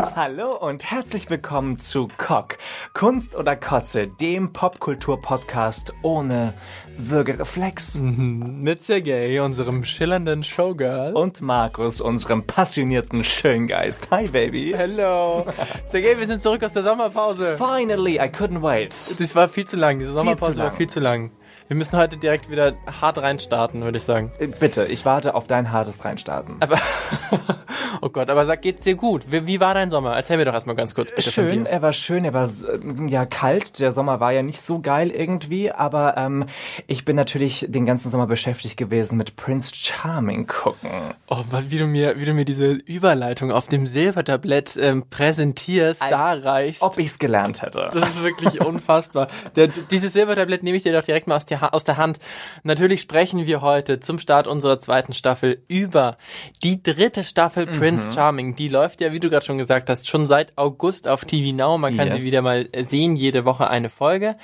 Hallo und herzlich willkommen zu Cock, Kunst oder Kotze, dem Popkultur-Podcast ohne Würgereflex. Mit Sergei, unserem schillernden Showgirl. Und Markus, unserem passionierten Schöngeist. Hi, Baby. Hello. Sergei, wir sind zurück aus der Sommerpause. Finally, I couldn't wait. Das war viel zu lang. Diese Sommerpause lang. war viel zu lang. Wir müssen heute direkt wieder hart reinstarten, würde ich sagen. Äh, Bitte, ich warte auf dein hartes Reinstarten. Aber, oh Gott, aber sag, geht's dir gut? Wie, wie war dein Sommer? Erzähl mir doch erstmal ganz kurz. Bitte Schön, er war schön, er war äh, ja kalt. Der Sommer war ja nicht so geil irgendwie, aber ähm, ich bin natürlich den ganzen Sommer beschäftigt gewesen mit Prince Charming gucken. Oh, wie du mir, wie du mir diese Überleitung auf dem Silbertablett ähm, präsentierst, Als da reichst. Ob ich's gelernt hätte. Das ist wirklich unfassbar. Der, dieses Silbertablett nehme ich dir doch direkt mal aus, die, Ha- aus der Hand. Natürlich sprechen wir heute zum Start unserer zweiten Staffel über die dritte Staffel Mhm. Prince Charming. Die läuft ja, wie du gerade schon gesagt hast, schon seit August auf TV Now. Man kann Yes. sie wieder mal sehen, jede Woche eine Folge.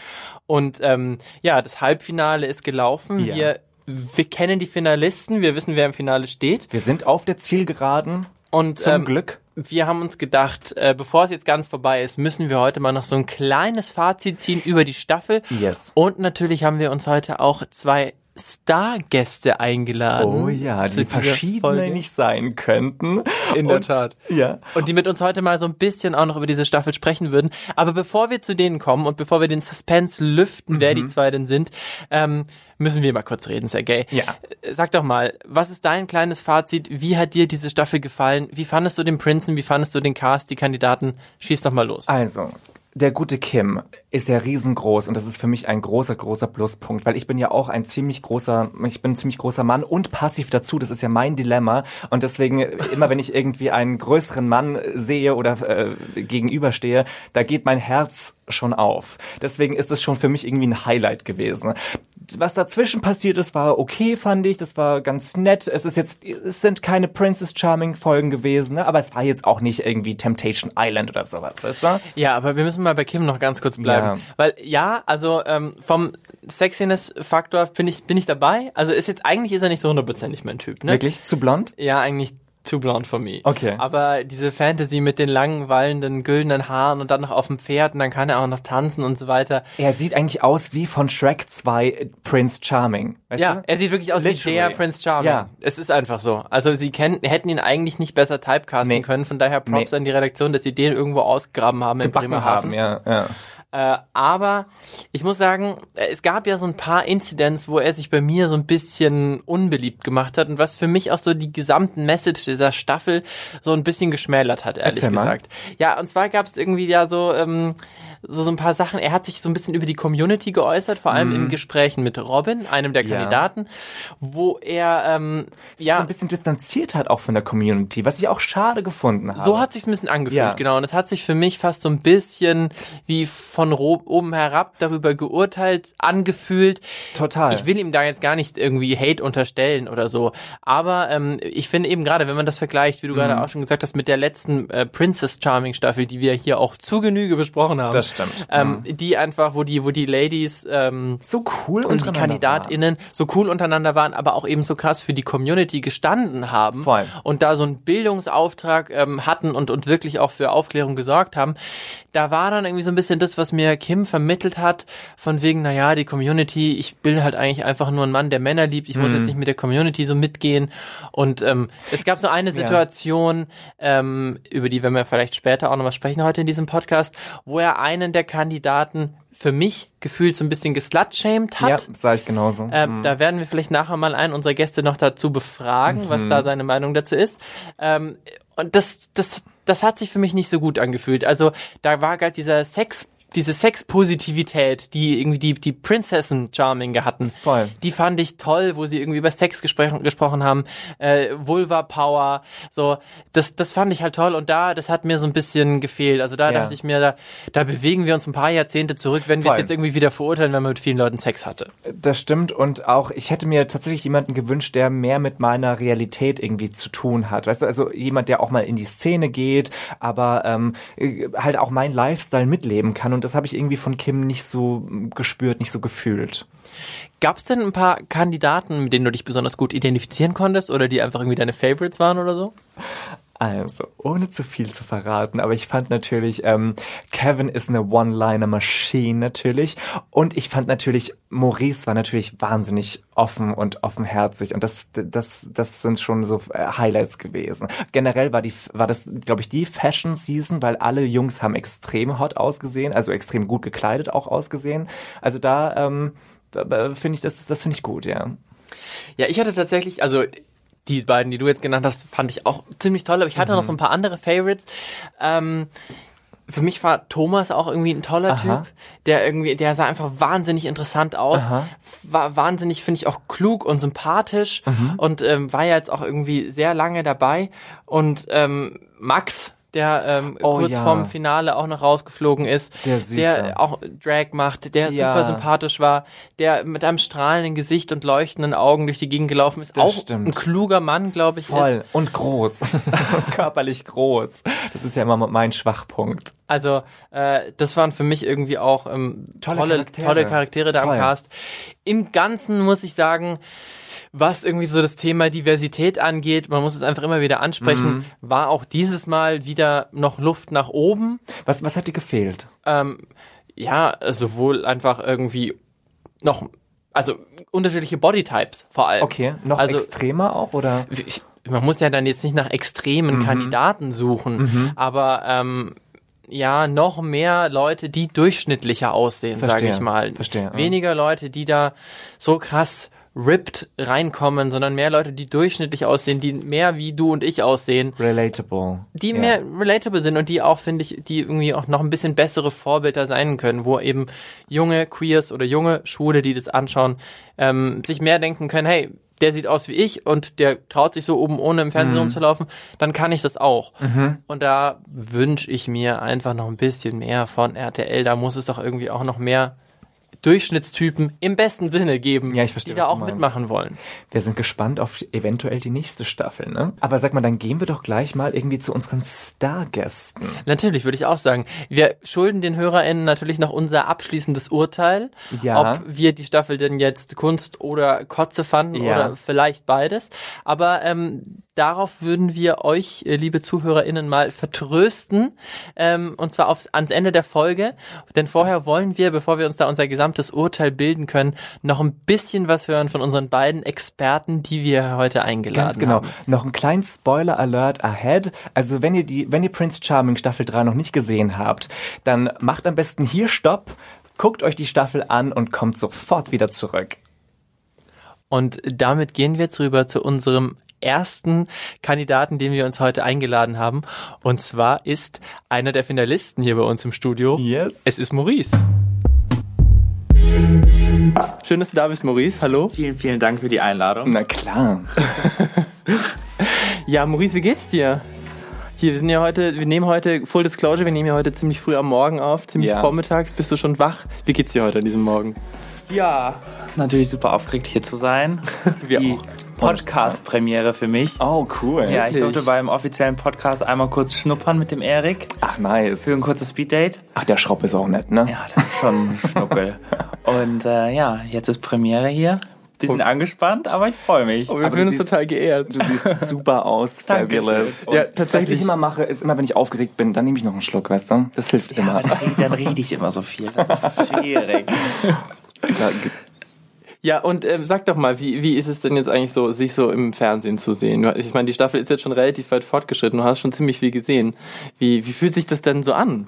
Und ähm, ja, das Halbfinale ist gelaufen. Ja. Wir, wir kennen die Finalisten, wir wissen, wer im Finale steht. Wir sind auf der Zielgeraden. Und Zum ähm, Glück. wir haben uns gedacht, äh, bevor es jetzt ganz vorbei ist, müssen wir heute mal noch so ein kleines Fazit ziehen über die Staffel. Yes. Und natürlich haben wir uns heute auch zwei Stargäste eingeladen. Oh ja, die nicht sein könnten. In der Und- Tat. Ja. Und die mit uns heute mal so ein bisschen auch noch über diese Staffel sprechen würden. Aber bevor wir zu denen kommen und bevor wir den Suspense lüften, wer Mhm. die zwei denn sind, ähm, müssen wir mal kurz reden, Sergej. Ja. Sag doch mal, was ist dein kleines Fazit? Wie hat dir diese Staffel gefallen? Wie fandest du den Prinzen? Wie fandest du den Cast, die Kandidaten? Schieß doch mal los. Also, der gute Kim ist ja riesengroß und das ist für mich ein großer, großer Pluspunkt, weil ich bin ja auch ein ziemlich großer, ich bin ein ziemlich großer Mann und passiv dazu, das ist ja mein Dilemma und deswegen immer wenn ich irgendwie einen größeren Mann sehe oder äh, gegenüberstehe, da geht mein Herz schon auf. Deswegen ist es schon für mich irgendwie ein Highlight gewesen. Was dazwischen passiert ist, war okay, fand ich. Das war ganz nett. Es ist jetzt, es sind keine Princess Charming Folgen gewesen, ne? aber es war jetzt auch nicht irgendwie Temptation Island oder sowas, weißt du? Ja, aber wir müssen mal bei Kim noch ganz kurz bleiben. Ja. Weil ja, also ähm, vom Sexiness-Faktor bin ich, bin ich dabei. Also ist jetzt, eigentlich ist er nicht so hundertprozentig mein Typ, ne? Wirklich? Zu blond? Ja, eigentlich too blonde for me. Okay. Aber diese Fantasy mit den langen, wallenden, güldenen Haaren und dann noch auf dem Pferd und dann kann er auch noch tanzen und so weiter. Er sieht eigentlich aus wie von Shrek 2 Prince Charming. Ja, du? er sieht wirklich aus Literally. wie der Prince Charming. Ja. Es ist einfach so. Also sie kennen, hätten ihn eigentlich nicht besser typecasten Nee. können. Von daher Props Nee. an die Redaktion, dass sie den irgendwo ausgegraben haben in Backen Bremerhaven. haben, ja, ja. Äh, aber ich muss sagen, äh, es gab ja so ein paar Incidents, wo er sich bei mir so ein bisschen unbeliebt gemacht hat und was für mich auch so die gesamten Message dieser Staffel so ein bisschen geschmälert hat, ehrlich Erzähl mal. gesagt. Ja, und zwar gab es irgendwie ja so, ähm, so, so ein paar Sachen. Er hat sich so ein bisschen über die Community geäußert, vor allem in Gesprächen mit Robin, einem der Mhm. Ja. Kandidaten, wo er ähm, Ja. ja ein bisschen distanziert hat auch von der Community, was ich auch schade gefunden habe. So hat sich's ein bisschen angefühlt, Ja. genau. Und es hat sich für mich fast so ein bisschen wie von oben herab darüber geurteilt, angefühlt. Total. Ich will ihm da jetzt gar nicht irgendwie Hate unterstellen oder so. Aber ähm, ich finde eben gerade, wenn man das vergleicht, wie du Mhm. gerade auch schon gesagt hast, mit der letzten äh, Princess Charming Staffel, die wir hier auch zu Genüge besprochen haben. Das stimmt. Ähm, Die einfach, wo die, wo die Ladies ähm, so cool und die KandidatInnen so cool untereinander waren, aber auch eben so krass für die Community gestanden haben Voll. und da so einen Bildungsauftrag ähm, hatten und, und wirklich auch für Aufklärung gesorgt haben. Da war dann irgendwie so ein bisschen das, was mir Kim vermittelt hat, von wegen, naja, die Community, ich bin halt eigentlich einfach nur ein Mann, der Männer liebt, ich muss Mhm. jetzt nicht mit der Community so mitgehen. Und ähm, es gab so eine Situation, ähm, über die werden wir vielleicht später auch nochmal sprechen heute in diesem Podcast, wo er einen der Kandidaten für mich gefühlt so ein bisschen geslutshamed war. Ja, hat. sah ich genauso. Ähm, Da werden wir vielleicht nachher mal einen unserer Gäste noch dazu befragen, was Mhm. da seine Meinung dazu ist. Ähm, und das, das, das hat sich für mich nicht so gut angefühlt. Also da war gerade dieser Sex, diese Sexpositivität, die irgendwie die, die Prinzessin Charming hatten. Voll. Die fand ich toll, wo sie irgendwie über Sex gesprochen, gesprochen haben, äh, Vulva Power, so, das, das fand ich halt toll und da, das hat mir so ein bisschen gefehlt. Also da Ja. dachte ich mir, da, da bewegen wir uns ein paar Jahrzehnte zurück, wenn wir es jetzt irgendwie wieder verurteilen, wenn man mit vielen Leuten Sex hatte. Das stimmt und auch ich hätte mir tatsächlich jemanden gewünscht, der mehr mit meiner Realität irgendwie zu tun hat. Weißt du, also jemand, der auch mal in die Szene geht, aber ähm, äh, halt auch mein Lifestyle mitleben kann und das habe ich irgendwie von Kim nicht so gespürt, nicht so gefühlt. Gab es denn ein paar Kandidaten, mit denen du dich besonders gut identifizieren konntest oder die einfach irgendwie deine Favorites waren oder so? Also, ohne zu viel zu verraten, aber ich fand natürlich, ähm, Kevin ist eine One-Liner-Maschine natürlich. Und ich fand natürlich, Maurice war natürlich wahnsinnig offen und offenherzig. Und das, das, das sind schon so äh, Highlights gewesen. Generell war die, war das, glaube ich, die Fashion-Season, weil alle Jungs haben extrem hot ausgesehen, also extrem gut gekleidet auch ausgesehen. Also da, ähm, finde ich, das, das finde ich gut, ja. Ja, ich hatte tatsächlich, also die beiden, die du jetzt genannt hast, fand ich auch ziemlich toll, aber ich hatte mhm. noch so ein paar andere Favorites. Ähm, für mich war Thomas auch irgendwie ein toller Aha. Typ, der irgendwie, der sah einfach wahnsinnig interessant aus, Aha. war wahnsinnig, finde ich, auch klug und sympathisch mhm. und ähm, war ja jetzt auch irgendwie sehr lange dabei. Und ähm, Max, der ähm, oh, kurz ja. vorm Finale auch noch rausgeflogen ist, der, der auch Drag macht, der ja. super sympathisch war, der mit einem strahlenden Gesicht und leuchtenden Augen durch die Gegend gelaufen ist. Das auch stimmt. ein kluger Mann, glaube ich. Voll. Ist. Und groß. Körperlich groß. Das ist ja immer mein Schwachpunkt. Also äh, das waren für mich irgendwie auch ähm, tolle, tolle Charaktere, tolle Charaktere da Voll. am Cast. Im Ganzen muss ich sagen, was irgendwie so das Thema Diversität angeht, man muss es einfach immer wieder ansprechen, mhm. war auch dieses Mal wieder noch Luft nach oben. Was, was hat dir gefehlt? Ähm, ja, sowohl einfach irgendwie noch, also unterschiedliche Bodytypes vor allem. Okay, noch also, extremer auch, oder? Ich, man muss ja dann jetzt nicht nach extremen mhm. Kandidaten suchen, mhm. aber ähm, ja, noch mehr Leute, die durchschnittlicher aussehen, sage ich mal. Verstehe. Weniger Leute, die da so krass ripped reinkommen, sondern mehr Leute, die durchschnittlich aussehen, die mehr wie du und ich aussehen. Relatable. Die yeah. mehr relatable sind und die auch, finde ich, die irgendwie auch noch ein bisschen bessere Vorbilder sein können, wo eben junge Queers oder junge Schwule, die das anschauen, ähm, sich mehr denken können, hey, der sieht aus wie ich und der traut sich so oben ohne im Fernsehen mhm. rumzulaufen, dann kann ich das auch. Mhm. Und da wünsche ich mir einfach noch ein bisschen mehr von RTL. Da muss es doch irgendwie auch noch mehr Durchschnittstypen im besten Sinne geben, ja, ich verstehe, die da auch mitmachen wollen. Wir sind gespannt auf eventuell die nächste Staffel, ne? Aber sag mal, dann gehen wir doch gleich mal irgendwie zu unseren Stargästen. Natürlich, würde ich auch sagen. Wir schulden den HörerInnen natürlich noch unser abschließendes Urteil, ja. ob wir die Staffel denn jetzt Kunst oder Kotze fanden ja. oder vielleicht beides. Aber ähm, darauf würden wir euch, äh, liebe ZuhörerInnen, mal vertrösten. Ähm, und zwar aufs, ans Ende der Folge. Denn vorher wollen wir, bevor wir uns da unser gesamtes Urteil bilden können, noch ein bisschen was hören von unseren beiden Experten, die wir heute eingeladen Ganz genau. haben. Noch ein kleinen Spoiler-Alert ahead. Also wenn ihr die, wenn ihr Prince Charming Staffel 3 noch nicht gesehen habt, dann macht am besten hier Stopp, guckt euch die Staffel an und kommt sofort wieder zurück. Und damit gehen wir jetzt rüber zu unserem ersten Kandidaten, den wir uns heute eingeladen haben. Und zwar ist einer der Finalisten hier bei uns im Studio. Yes. Es ist Maurice. Schön, dass du da bist, Maurice. Hallo. Vielen, vielen Dank für die Einladung. Na klar. ja, Maurice, wie geht's dir? Hier, wir sind ja heute, wir nehmen heute, Full Disclosure, wir nehmen ja heute ziemlich früh am Morgen auf, ziemlich ja. vormittags. Bist du schon wach? Wie geht's dir heute an diesem Morgen? Ja, natürlich super aufgeregt hier zu sein. Wir die auch. Podcast-Premiere für mich. Oh, cool. Ja, ich durfte beim offiziellen Podcast einmal kurz schnuppern mit dem Erik. Ach, nice. Für ein kurzes Speeddate. Ach, der Schropp ist auch nett, ne? Ja, das ist schon Schnuckel. Und äh, ja, jetzt ist Premiere hier. Bisschen und, angespannt, aber ich freue mich. Oh, wir fühlen uns total geehrt. Du siehst super aus, fabulous. ja, tatsächlich. Was ich immer mache, ist immer, wenn ich aufgeregt bin, dann nehme ich noch einen Schluck, weißt du? Das hilft ja, immer. Dann, dann rede ich immer so viel. Das ist schwierig. Ja, und ähm, sag doch mal, wie, wie ist es denn jetzt eigentlich so, sich so im Fernsehen zu sehen? Ich meine, die Staffel ist jetzt schon relativ weit fortgeschritten, du hast schon ziemlich viel gesehen. Wie, wie fühlt sich das denn so an?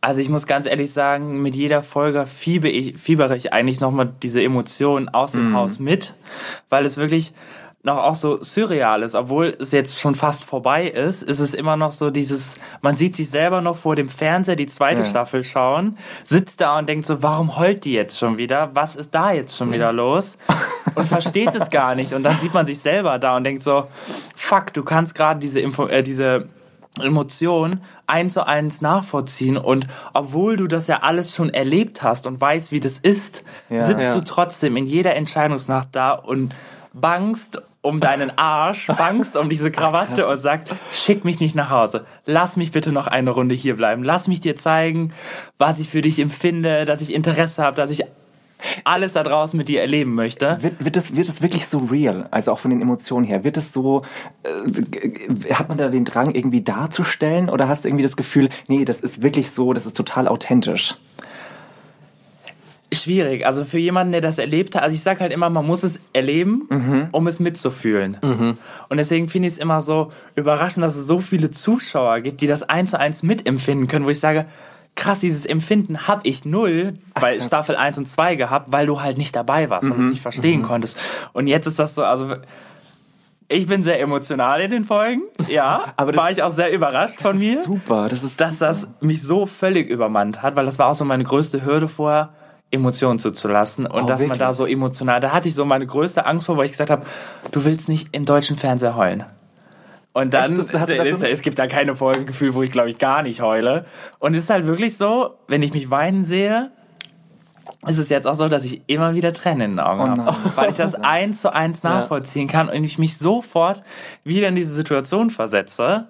Also ich muss ganz ehrlich sagen, mit jeder Folge fiebere ich, fiebere ich eigentlich nochmal diese Emotionen aus dem mm. Haus mit, weil es wirklich noch auch so surreal ist, obwohl es jetzt schon fast vorbei ist, ist es immer noch so dieses, man sieht sich selber noch vor dem Fernseher die zweite ja. Staffel schauen, sitzt da und denkt so, warum heult die jetzt schon wieder? Was ist da jetzt schon wieder los? Und versteht es gar nicht. Und dann sieht man sich selber da und denkt so, fuck, du kannst gerade diese Info, äh, diese Emotion eins zu eins nachvollziehen und obwohl du das ja alles schon erlebt hast und weißt, wie das ist, ja, sitzt ja. du trotzdem in jeder Entscheidungsnacht da und bangst um deinen Arsch, bangst um diese Krawatte Ach, und sagst, schick mich nicht nach Hause. Lass mich bitte noch eine Runde hier bleiben. Lass mich dir zeigen, was ich für dich empfinde, dass ich Interesse habe, dass ich alles da draußen mit dir erleben möchte. Wird, wird, es, wird es wirklich so real? Also auch von den Emotionen her. Wird es so, äh, hat man da den Drang irgendwie darzustellen oder hast du irgendwie das Gefühl, nee, das ist wirklich so, das ist total authentisch? Schwierig. Also für jemanden, der das erlebt hat, also ich sage halt immer, man muss es erleben, mhm. um es mitzufühlen. Mhm. Und deswegen finde ich es immer so überraschend, dass es so viele Zuschauer gibt, die das eins zu eins mitempfinden können, wo ich sage, krass, dieses Empfinden habe ich null bei Ach, Staffel 1 und 2 gehabt, weil du halt nicht dabei warst, mhm. du es nicht verstehen mhm. konntest. Und jetzt ist das so, also ich bin sehr emotional in den Folgen, ja, aber das, war ich auch sehr überrascht von mir. Super, das ist dass das mich so völlig übermannt hat, weil das war auch so meine größte Hürde vorher Emotionen zuzulassen und oh, dass wirklich? man da so emotional, da hatte ich so meine größte Angst vor, weil ich gesagt habe, du willst nicht im deutschen Fernseher heulen. Und dann, Echt, das, das, es gibt da keine Folgegefühl, wo ich glaube ich gar nicht heule. Und es ist halt wirklich so, wenn ich mich weinen sehe, ist es jetzt auch so, dass ich immer wieder Tränen in den Augen oh habe. Weil ich das eins zu eins nachvollziehen kann und ich mich sofort wieder in diese Situation versetze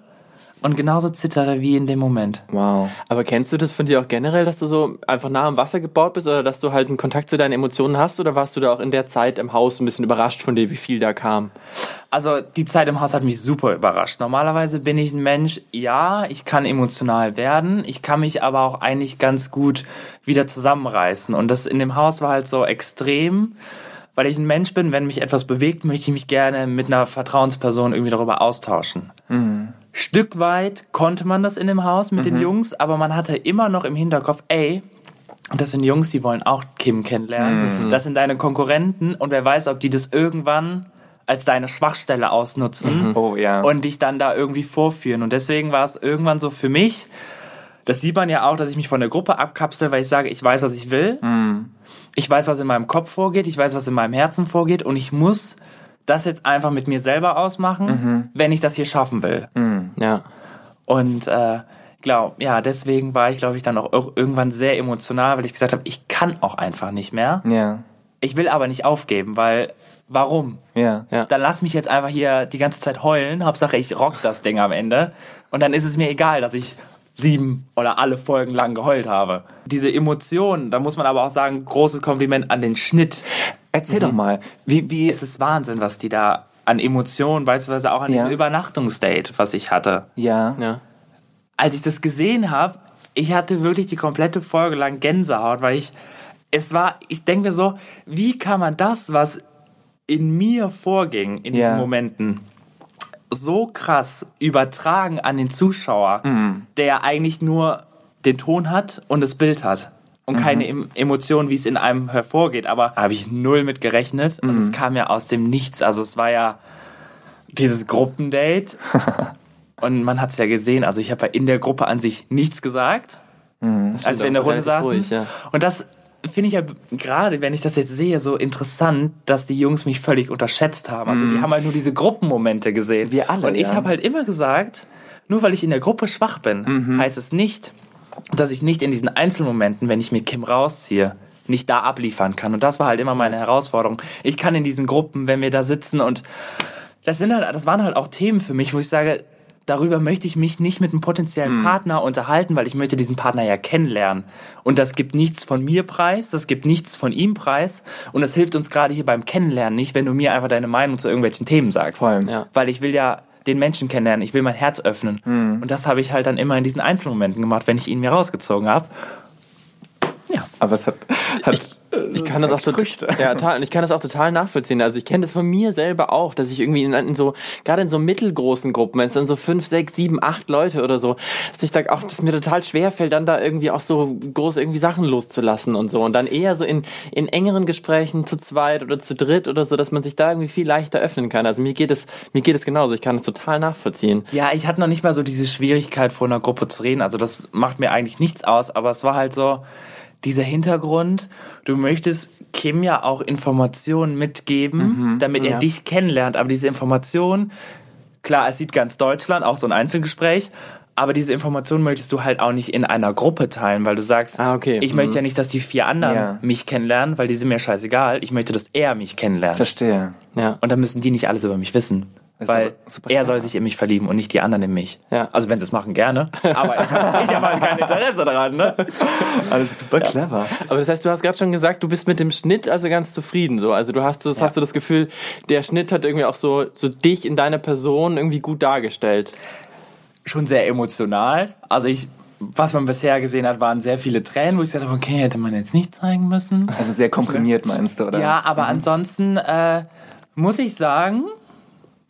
und genauso zittere wie in dem Moment. Wow. Aber kennst du das von dir auch generell, dass du so einfach nah am Wasser gebaut bist oder dass du halt einen Kontakt zu deinen Emotionen hast oder warst du da auch in der Zeit im Haus ein bisschen überrascht von dir, wie viel da kam? Also die Zeit im Haus hat mich super überrascht. Normalerweise bin ich ein Mensch, ja, ich kann emotional werden, ich kann mich aber auch eigentlich ganz gut wieder zusammenreißen. Und das in dem Haus war halt so extrem weil ich ein Mensch bin, wenn mich etwas bewegt, möchte ich mich gerne mit einer Vertrauensperson irgendwie darüber austauschen. Mhm. Stück weit konnte man das in dem Haus mit mhm. den Jungs, aber man hatte immer noch im Hinterkopf, ey, das sind Jungs, die wollen auch Kim kennenlernen. Mhm. Das sind deine Konkurrenten und wer weiß, ob die das irgendwann als deine Schwachstelle ausnutzen mhm. oh, ja. und dich dann da irgendwie vorführen. Und deswegen war es irgendwann so für mich, das sieht man ja auch, dass ich mich von der Gruppe abkapsel, weil ich sage, ich weiß, was ich will. Mhm. Ich weiß, was in meinem Kopf vorgeht, ich weiß, was in meinem Herzen vorgeht und ich muss das jetzt einfach mit mir selber ausmachen, mhm. wenn ich das hier schaffen will. Mhm. Ja. Und äh, glaub, ja, deswegen war ich, glaube ich, dann auch irgendwann sehr emotional, weil ich gesagt habe, ich kann auch einfach nicht mehr. Ja. Ich will aber nicht aufgeben, weil warum? Ja. ja. Dann lass mich jetzt einfach hier die ganze Zeit heulen. Hauptsache, ich rock das Ding am Ende. Und dann ist es mir egal, dass ich sieben oder alle Folgen lang geheult habe. Diese Emotionen, da muss man aber auch sagen, großes Kompliment an den Schnitt. Erzähl mhm. doch mal, wie, wie. Es ist Wahnsinn, was die da an Emotionen, beispielsweise auch an ja. diesem Übernachtungsdate, was ich hatte. Ja. ja. Als ich das gesehen habe, ich hatte wirklich die komplette Folge lang Gänsehaut, weil ich, es war, ich denke mir so, wie kann man das, was in mir vorging in diesen ja. Momenten, so krass übertragen an den Zuschauer, mhm. der eigentlich nur den Ton hat und das Bild hat und mhm. keine Emotionen, wie es in einem hervorgeht. Aber habe ich null mit gerechnet mhm. und es kam ja aus dem Nichts. Also es war ja dieses Gruppendate und man hat es ja gesehen. Also ich habe ja in der Gruppe an sich nichts gesagt, mhm. als wir in der Runde saßen. Ruhig, ja. Und das finde ich ja gerade, wenn ich das jetzt sehe, so interessant, dass die Jungs mich völlig unterschätzt haben. Also die mhm. haben halt nur diese Gruppenmomente gesehen. Wir alle. Und ich ja. habe halt immer gesagt, nur weil ich in der Gruppe schwach bin, mhm. heißt es nicht, dass ich nicht in diesen Einzelmomenten, wenn ich mir Kim rausziehe, nicht da abliefern kann. Und das war halt immer meine Herausforderung. Ich kann in diesen Gruppen, wenn wir da sitzen und das sind halt, das waren halt auch Themen für mich, wo ich sage, darüber möchte ich mich nicht mit einem potenziellen mhm. Partner unterhalten, weil ich möchte diesen Partner ja kennenlernen. Und das gibt nichts von mir preis, das gibt nichts von ihm preis. Und das hilft uns gerade hier beim Kennenlernen nicht, wenn du mir einfach deine Meinung zu irgendwelchen Themen sagst. Vor allem, ja. Weil ich will ja den Menschen kennenlernen, ich will mein Herz öffnen. Mhm. Und das habe ich halt dann immer in diesen Einzelmomenten gemacht, wenn ich ihn mir rausgezogen habe. Aber es hat, hat ich, ich kann das auch total, ja, total, ich kann das auch total nachvollziehen. Also ich kenne das von mir selber auch, dass ich irgendwie in, in so, gerade in so mittelgroßen Gruppen, wenn es dann so fünf, sechs, sieben, acht Leute oder so, dass ich da auch, dass mir total schwer fällt, dann da irgendwie auch so groß irgendwie Sachen loszulassen und so. Und dann eher so in, in engeren Gesprächen zu zweit oder zu dritt oder so, dass man sich da irgendwie viel leichter öffnen kann. Also mir geht es, mir geht es genauso. Ich kann es total nachvollziehen. Ja, ich hatte noch nicht mal so diese Schwierigkeit, vor einer Gruppe zu reden. Also das macht mir eigentlich nichts aus, aber es war halt so, dieser Hintergrund, du möchtest Kim ja auch Informationen mitgeben, mhm, damit er ja. dich kennenlernt. Aber diese Information, klar, es sieht ganz Deutschland, auch so ein Einzelgespräch, aber diese Information möchtest du halt auch nicht in einer Gruppe teilen, weil du sagst, ah, okay. ich mhm. möchte ja nicht, dass die vier anderen ja. mich kennenlernen, weil die sind mir scheißegal. Ich möchte, dass er mich kennenlernt. Verstehe. Ja. Und dann müssen die nicht alles über mich wissen. Weil er soll sich in mich verlieben und nicht die anderen in mich. Ja. Also wenn sie es machen, gerne. Aber ich habe ich halt kein Interesse daran. Ne? Alles super clever. Aber das heißt, du hast gerade schon gesagt, du bist mit dem Schnitt also ganz zufrieden so. Also du hast, das, hast du das Gefühl, der Schnitt hat irgendwie auch so, so dich in deiner Person irgendwie gut dargestellt. Schon sehr emotional. Also ich, was man bisher gesehen hat, waren sehr viele Tränen, wo ich gesagt habe, okay, hätte man jetzt nicht zeigen müssen. Also sehr komprimiert meinst du, oder? Ja, aber ansonsten äh, muss ich sagen,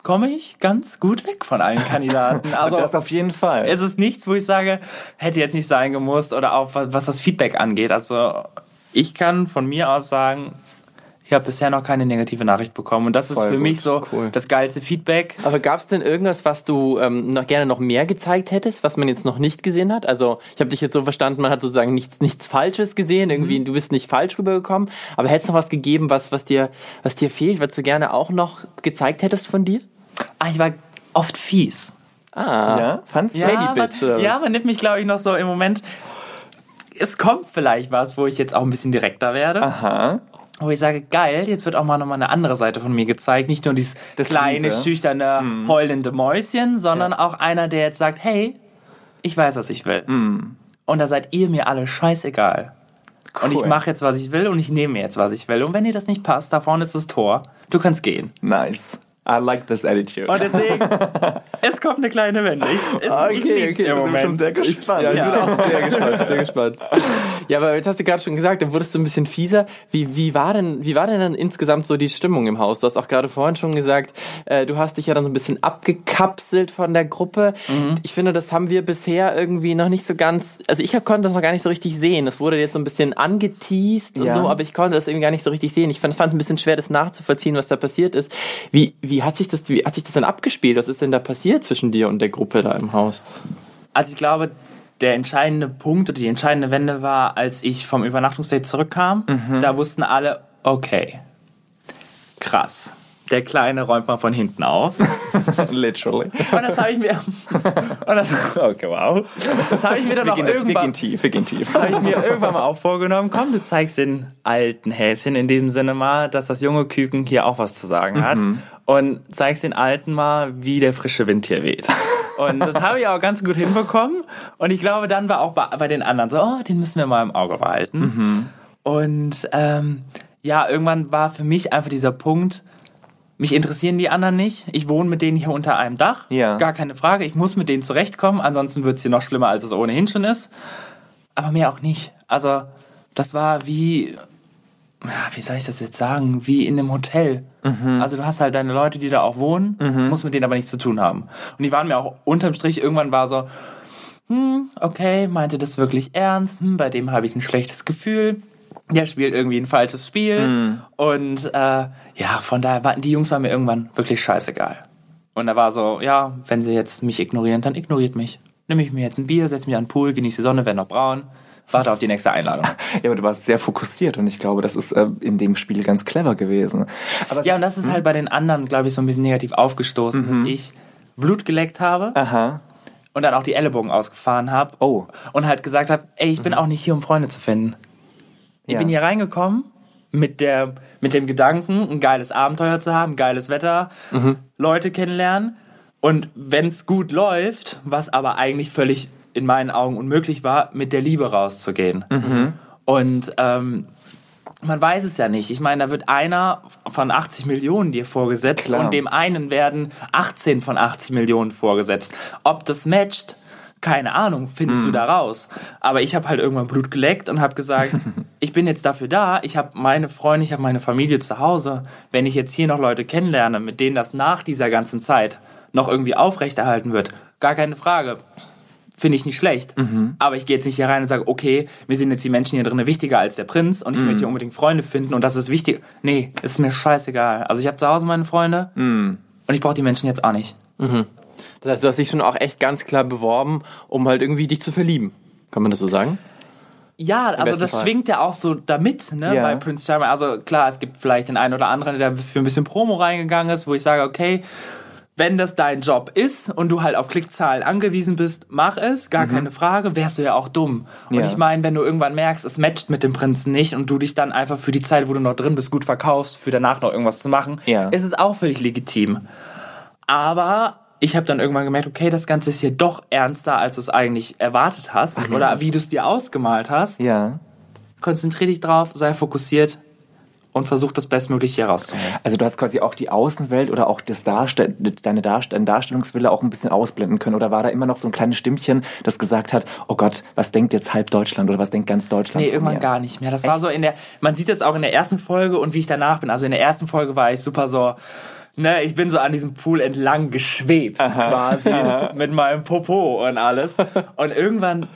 komme ich ganz gut weg von allen Kandidaten. Also das auf jeden Fall. es ist nichts, wo ich sage, hätte jetzt nicht sein gemusst oder auch was, was das Feedback angeht. Also ich kann von mir aus sagen, ich habe bisher noch keine negative Nachricht bekommen. Und das ist Voll für gut, mich so cool. das geilste Feedback. Aber gab es denn irgendwas, was du ähm, noch gerne noch mehr gezeigt hättest, was man jetzt noch nicht gesehen hat? Also ich habe dich jetzt so verstanden, man hat sozusagen nichts nichts Falsches gesehen, irgendwie du bist nicht falsch rübergekommen. Aber hätte es noch was gegeben, was was dir was dir fehlt, was du gerne auch noch gezeigt hättest von dir? Ah, ich war oft fies. Ah, ja, fandst du? Shady Bitch, was? ja, man nimmt mich, glaube ich, noch so im Moment. Es kommt vielleicht was, wo ich jetzt auch ein bisschen direkter werde. Aha. wo ich sage, geil, jetzt wird auch mal nochmal eine andere Seite von mir gezeigt. Nicht nur dieses kleine, Liebe. schüchterne, heulende Mäuschen, sondern auch einer, der jetzt sagt, hey, ich weiß, was ich will. Und da seid ihr mir alle scheißegal. Und ich Cool. mache jetzt, was ich will und ich nehme mir jetzt, was ich will. Und wenn dir das nicht passt, da vorne ist das Tor. Du kannst gehen. Nice. I like this attitude. Und deswegen, es kommt eine kleine Wende. Ich, es, ich lieb's im Moment. schon sehr gespannt. Ja, ich bin auch sehr gespannt, sehr gespannt. Ja, aber jetzt hast du gerade schon gesagt, dann wurdest du ein bisschen fieser. Wie, wie, war denn, wie war denn dann insgesamt so die Stimmung im Haus? Du hast auch gerade vorhin schon gesagt, äh, du hast dich ja dann so ein bisschen abgekapselt von der Gruppe. Ich finde, das haben wir bisher irgendwie noch nicht so ganz, also ich konnte das noch gar nicht so richtig sehen. Das wurde jetzt so ein bisschen angeteased und Ja. so, aber ich konnte das irgendwie gar nicht so richtig sehen. Ich fand es ein bisschen schwer, das nachzuvollziehen, was da passiert ist. Wie, wie hat sich das, wie hat sich das denn abgespielt? Was ist denn da passiert zwischen dir und der Gruppe da im Haus? Also ich glaube, der entscheidende Punkt oder die entscheidende Wende war, als ich vom Übernachtungsdate zurückkam. Da wussten alle, okay, krass. Der Kleine räumt mal von hinten auf. Literally. Und das habe ich mir. Und das, okay, wow. Das habe ich mir dann Wir auch gehen, jetzt- wir irgendwann. gehen tief, wir gehen tief. Habe ich mir irgendwann mal auch vorgenommen, komm, du zeigst den alten Häschen in diesem Sinne mal, dass das junge Küken hier auch was zu sagen hat. Und zeigst den alten mal, wie der frische Wind hier weht. Und das habe ich auch ganz gut hinbekommen. Und ich glaube, dann war auch bei, bei den anderen so, oh, den müssen wir mal im Auge behalten. Und ähm, ja, irgendwann war für mich einfach dieser Punkt, mich interessieren die anderen nicht. Ich wohne mit denen hier unter einem Dach. Ja. Gar keine Frage. Ich muss mit denen zurechtkommen. Ansonsten wird es hier noch schlimmer, als es ohnehin schon ist. Aber mehr auch nicht. Also, das war wie, ja, wie soll ich das jetzt sagen, wie in einem Hotel. Also, du hast halt deine Leute, die da auch wohnen, musst mit denen aber nichts zu tun haben. Und die waren mir auch unterm Strich, irgendwann war so, hm, okay, meinte das wirklich ernst, hm, bei dem habe ich ein schlechtes Gefühl. Der spielt irgendwie ein falsches Spiel. Und äh, ja, von daher waren die Jungs waren mir irgendwann wirklich scheißegal. Und da war so, ja, wenn sie jetzt mich ignorieren, dann ignoriert mich. Nimm ich mir jetzt ein Bier, setz mich an den Pool, genieße die Sonne, werde noch braun, warte auf die nächste Einladung. Ja, aber du warst sehr fokussiert und ich glaube, das ist äh, in dem Spiel ganz clever gewesen. Aber Ja, und das ist halt bei den anderen, glaube ich, so ein bisschen negativ aufgestoßen, dass ich Blut geleckt habe Aha. und dann auch die Ellenbogen ausgefahren habe. Oh. Und halt gesagt habe, ey, ich bin auch nicht hier, um Freunde zu finden. Ich Ja. bin hier reingekommen mit, der, mit dem Gedanken, ein geiles Abenteuer zu haben, geiles Wetter, Leute kennenlernen. Und wenn es gut läuft, was aber eigentlich völlig in meinen Augen unmöglich war, mit der Liebe rauszugehen. Und ähm, man weiß es ja nicht. Ich meine, da wird einer von 80 Millionen dir vorgesetzt Klar. und dem einen werden 18 von 80 Millionen vorgesetzt. Ob das matcht, keine Ahnung, findest du da raus. Aber ich habe halt irgendwann Blut geleckt und habe gesagt, ich bin jetzt dafür da, ich habe meine Freunde, ich habe meine Familie zu Hause. Wenn ich jetzt hier noch Leute kennenlerne, mit denen das nach dieser ganzen Zeit noch irgendwie aufrechterhalten wird, gar keine Frage finde ich nicht schlecht. Aber ich gehe jetzt nicht hier rein und sage, okay, mir sind jetzt die Menschen hier drin wichtiger als der Prinz und ich möchte hier unbedingt Freunde finden und das ist wichtig. Nee, ist mir scheißegal. Also ich habe zu Hause meine Freunde und ich brauche die Menschen jetzt auch nicht. Das heißt, du hast dich schon auch echt ganz klar beworben, um halt irgendwie dich zu verlieben. Kann man das so sagen? Ja, also besten das Fall. schwingt ja auch so damit, ne, Ja. bei Prince Charming. Also klar, es gibt vielleicht den einen oder anderen, der für ein bisschen Promo reingegangen ist, wo ich sage, okay, wenn das dein Job ist und du halt auf Klickzahlen angewiesen bist, mach es, gar keine Frage, wärst du ja auch dumm. Und Ja. ich meine, wenn du irgendwann merkst, es matcht mit dem Prinzen nicht und du dich dann einfach für die Zeit, wo du noch drin bist, gut verkaufst, für danach noch irgendwas zu machen, Ja. ist es auch völlig legitim. Aber ich habe dann irgendwann gemerkt, okay, das Ganze ist hier doch ernster, als du es eigentlich erwartet hast Ach, oder wie du es dir ausgemalt hast. Ja. Konzentrier dich drauf, sei fokussiert und versuch das Bestmögliche herauszuholen. Also du hast quasi auch die Außenwelt oder auch das Darstell deine Darst deine Darstellungswille auch ein bisschen ausblenden können. Oder war da immer noch so ein kleines Stimmchen, das gesagt hat, oh Gott, was denkt jetzt halb Deutschland oder was denkt ganz Deutschland? Nee, irgendwann mir? gar nicht mehr. Das war so in der, man sieht es auch in der ersten Folge und wie ich danach bin. Also in der ersten Folge war ich super so, ne, ich bin so an diesem Pool entlang geschwebt quasi mit meinem Popo und alles. Und irgendwann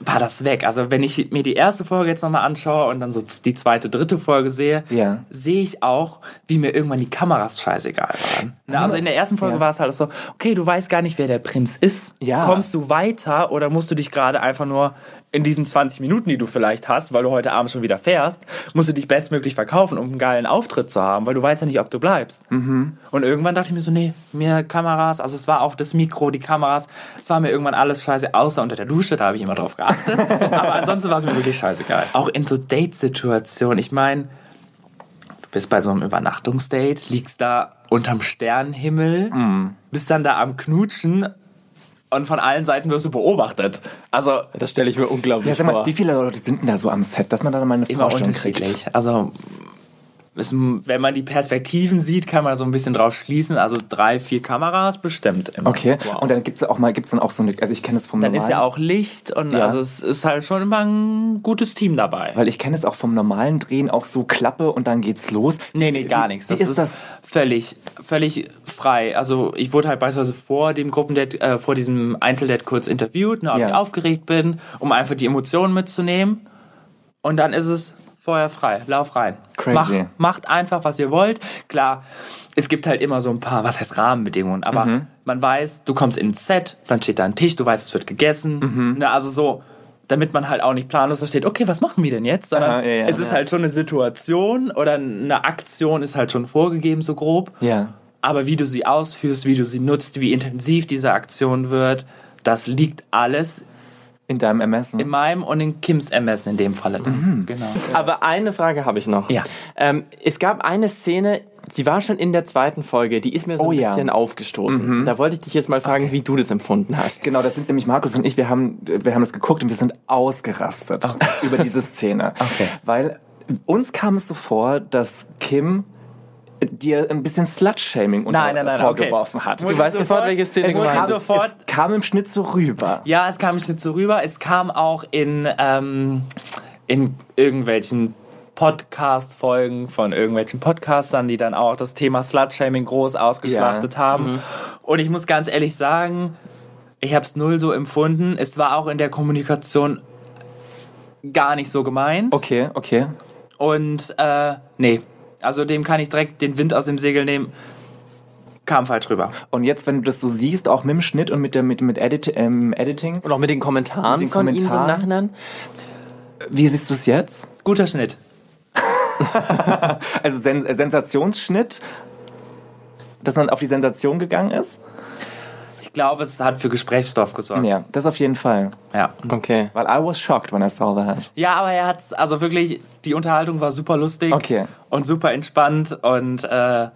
war das weg. Also wenn ich mir die erste Folge jetzt nochmal anschaue und dann so die zweite, dritte Folge sehe, Ja. sehe ich auch, wie mir irgendwann die Kameras scheißegal waren. Ne, also in der ersten Folge Ja. war es halt so, okay, du weißt gar nicht, wer der Prinz ist. Ja. Kommst du weiter oder musst du dich gerade einfach nur in diesen 20 Minuten, die du vielleicht hast, weil du heute Abend schon wieder fährst, musst du dich bestmöglich verkaufen, um einen geilen Auftritt zu haben, weil du weißt ja nicht, ob du bleibst. Und irgendwann dachte ich mir so, nee, mir Kameras, also es war auch das Mikro, die Kameras, es war mir irgendwann alles scheiße, außer unter der Dusche, da habe ich immer drauf geachtet. Aber ansonsten war es mir wirklich scheißegal. Auch in so Date-Situationen, ich meine, du bist bei so einem Übernachtungsdate, liegst da unterm Sternenhimmel, bist dann da am Knutschen und von allen Seiten wirst du beobachtet. Also Das stelle ich mir unglaublich Ja, sag mal, vor. wie viele Leute sind denn da so am Set, dass man da mal eine Vorstellung kriegt? Also es, wenn man die Perspektiven sieht, kann man so ein bisschen draus schließen. Also drei, vier Kameras bestimmt immer. Okay, und dann gibt's auch mal, gibt's dann auch so eine, also ich kenne es vom Dann normalen, ist ja auch Licht und Ja. also es ist halt schon immer ein gutes Team dabei. weil ich kenne es auch vom normalen Drehen auch so Klappe und dann geht's los. Nee, nee, gar nichts. Das ist ist, das? völlig, völlig frei. Also ich wurde halt beispielsweise vor dem Gruppendate, äh, vor diesem Einzeldate kurz interviewt, ne, ob Ja. ich aufgeregt bin, um einfach die Emotionen mitzunehmen. Und dann ist es vorher frei. Lauf rein. Crazy. Mach, macht einfach, was ihr wollt. Klar, es gibt halt immer so ein paar, was heißt Rahmenbedingungen, aber Mhm. man weiß, du kommst ins Set, dann steht da ein Tisch, du weißt, es wird gegessen. Mhm. Ne, also so, damit man halt auch nicht planlos da steht, okay, was machen wir denn jetzt? Sondern Aha, ja, ja, es ist ja. halt schon eine Situation oder eine Aktion ist halt schon vorgegeben, so grob. Ja. Aber wie du sie ausführst, wie du sie nutzt, wie intensiv diese Aktion wird, das liegt alles In deinem Ermessen. in meinem und in Kims Ermessen in dem Falle. dann. Genau. Aber eine Frage habe ich noch. Ja. Ähm, es gab eine Szene, die war schon in der zweiten Folge, die ist mir so Oh ein ja. bisschen aufgestoßen. Da wollte ich dich jetzt mal fragen, wie du das empfunden hast. Genau, das sind nämlich Markus und ich, wir haben, wir haben das geguckt und wir sind ausgerastet über diese Szene. Okay. Weil uns kam es so vor, dass Kim dir ein bisschen Slut-Shaming Nein, nein, nein, vorgeworfen okay. hat. Muss Du weißt sofort, welche Szene es, muss ich gemeint ist. sofort- es kam im Schnitt so rüber. Ja, es kam nicht so rüber. Es kam auch in, ähm, in irgendwelchen Podcast-Folgen von irgendwelchen Podcastern, die dann auch das Thema Slut-Shaming groß ausgeschlachtet Ja. haben. Und ich muss ganz ehrlich sagen, ich habe es null so empfunden. Es war auch in der Kommunikation gar nicht so gemeint. Okay, okay. Und äh, nee, also dem kann ich direkt den Wind aus dem Segel nehmen. Kam falsch rüber. Und jetzt, wenn du das so siehst, auch mit dem Schnitt und mit, der, mit, mit Edit, ähm, Editing, Und auch mit den Kommentaren Mit den von ihm so im Kommentaren. Nachhinein. wie siehst du es jetzt? Guter Schnitt. Also Sen Sensationsschnitt, dass man auf die Sensation gegangen ist? Ich glaube, es hat für Gesprächsstoff gesorgt. Ja, das auf jeden Fall. Ja. Okay. Weil I was shocked when I saw that. Ja, aber er hat's, also wirklich, die Unterhaltung war super lustig Okay. und super entspannt und äh,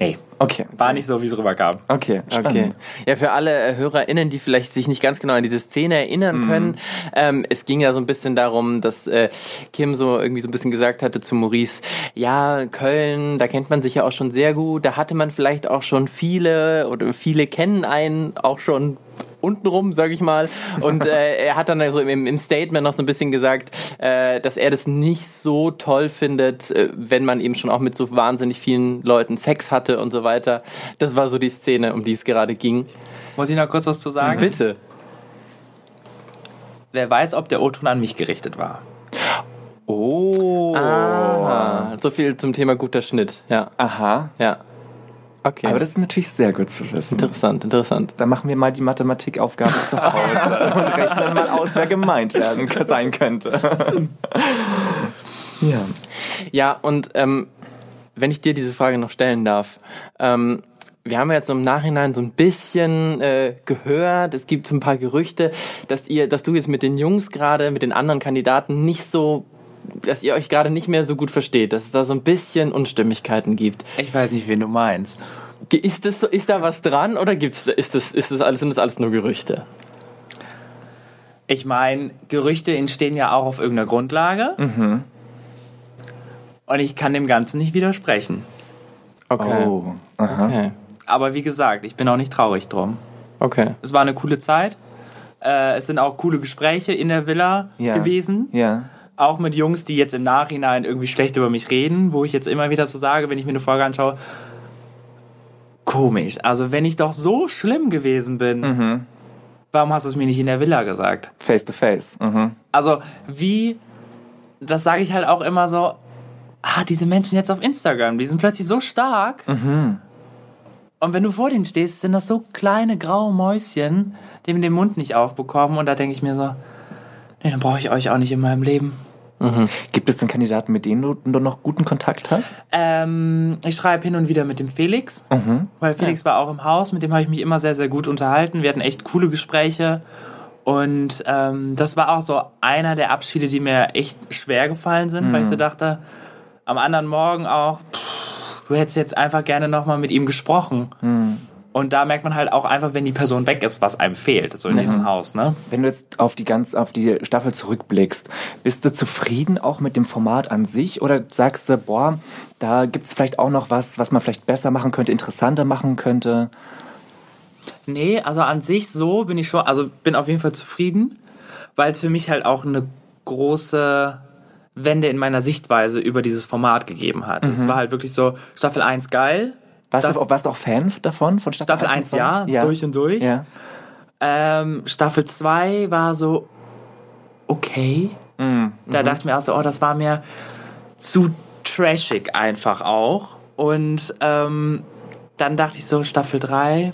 nee, Okay. war nicht so, wie es rüberkam. Okay, spannend. Okay. Ja, für alle äh, HörerInnen, die vielleicht sich nicht ganz genau an diese Szene erinnern können, ähm, es ging ja so ein bisschen darum, dass äh, Kim so irgendwie so ein bisschen gesagt hatte zu Maurice, ja, Köln, da kennt man sich ja auch schon sehr gut, da hatte man vielleicht auch schon viele oder viele kennen einen auch schon untenrum, sag ich mal. Und äh, er hat dann also im, im Statement noch so ein bisschen gesagt, äh, dass er das nicht so toll findet, äh, wenn man eben schon auch mit so wahnsinnig vielen Leuten Sex hatte und so weiter. Das war so die Szene, um die es gerade ging. Muss ich noch kurz was zu sagen? Bitte. Wer weiß, ob der O-Ton an mich gerichtet war. Oh. Ah, so viel zum Thema guter Schnitt. Ja, Aha. ja. Okay. Aber das ist natürlich sehr gut zu wissen. interessant, interessant. Dann machen wir mal die Mathematikaufgabe zu Hause und rechnen mal aus, wer gemeint werden sein könnte. ja. Ja, und ähm, wenn ich dir diese Frage noch stellen darf, ähm, wir haben ja jetzt im Nachhinein so ein bisschen äh, gehört, es gibt so ein paar Gerüchte, dass ihr, dass du jetzt mit den Jungs gerade, mit den anderen Kandidaten nicht so, dass ihr euch gerade nicht mehr so gut versteht, dass es da so ein bisschen Unstimmigkeiten gibt. Ich weiß nicht, wen du meinst. ist, das so, ist da was dran oder gibt's, ist das, ist das alles, sind das alles nur Gerüchte? Ich meine, Gerüchte entstehen ja auch auf irgendeiner Grundlage. Mhm. Und ich kann dem Ganzen nicht widersprechen. Okay. Oh. Aha. Okay. Aber wie gesagt, ich bin auch nicht traurig drum. Okay. Es war eine coole Zeit. Äh, es sind auch coole Gespräche in der Villa Ja. gewesen. Ja. Auch mit Jungs, die jetzt im Nachhinein irgendwie schlecht über mich reden, wo ich jetzt immer wieder so sage, wenn ich mir eine Folge anschaue, komisch. Also wenn ich doch so schlimm gewesen bin, Mhm. warum hast du es mir nicht in der Villa gesagt? Face to face. Mhm. Also wie, das sage ich halt auch immer so, ah, diese Menschen jetzt auf Instagram, die sind plötzlich so stark. Und wenn du vor denen stehst, sind das so kleine graue Mäuschen, die mir den Mund nicht aufbekommen. Und da denke ich mir so, nee, dann brauche ich euch auch nicht in meinem Leben. Gibt es denn Kandidaten, mit denen du, du noch guten Kontakt hast? Ähm, ich schreibe hin und wieder mit dem Felix, weil Felix war auch im Haus, mit dem habe ich mich immer sehr, sehr gut unterhalten. Wir hatten echt coole Gespräche. Und ähm, das war auch so einer der Abschiede, die mir echt schwer gefallen sind, weil ich so dachte, am anderen Morgen auch, pff, du hättest jetzt einfach gerne nochmal mit ihm gesprochen. Und da merkt man halt auch einfach, wenn die Person weg ist, was einem fehlt, so in diesem Haus, ne? Wenn du jetzt auf die ganz auf die Staffel zurückblickst, bist du zufrieden auch mit dem Format an sich oder sagst du, boah, da gibt es vielleicht auch noch was, was man vielleicht besser machen könnte, interessanter machen könnte? Nee, also an sich so bin ich schon, also bin auf jeden Fall zufrieden, weil es für mich halt auch eine große Wende in meiner Sichtweise über dieses Format gegeben hat. Es war halt wirklich so, Staffel 1 geil, Warst, Staff- du, warst du auch Fan davon, von Staffel, Staffel 1 ja, ja, durch und durch. Ja. Ähm, Staffel 2 war so okay. Mhm. Da dachte ich mir auch so, oh, das war mir zu trashig einfach auch. Und ähm, dann dachte ich so, Staffel 3,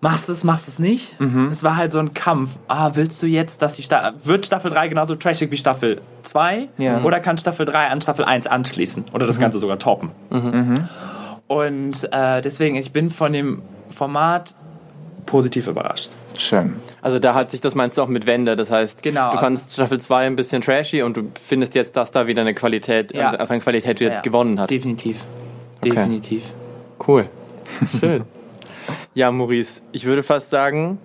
machst es, machst es nicht. Mhm. Es war halt so ein Kampf. Ah, willst du jetzt, dass die Sta wird Staffel 3 genauso trashig wie Staffel 2? Ja. Mhm. Oder kann Staffel 3 an Staffel 1 anschließen? Oder das Ganze sogar toppen? Und äh, deswegen, ich bin von dem Format positiv überrascht. Schön. Also da hat sich das meinst du auch mit Wende, das heißt, Genau, du also- fandst Staffel 2 ein bisschen trashy und du findest jetzt, dass da wieder eine Qualität, Ja. also an Qualität wieder Ja, gewonnen hat. Definitiv. Definitiv. Cool. Schön. ja, Maurice, ich würde fast sagen,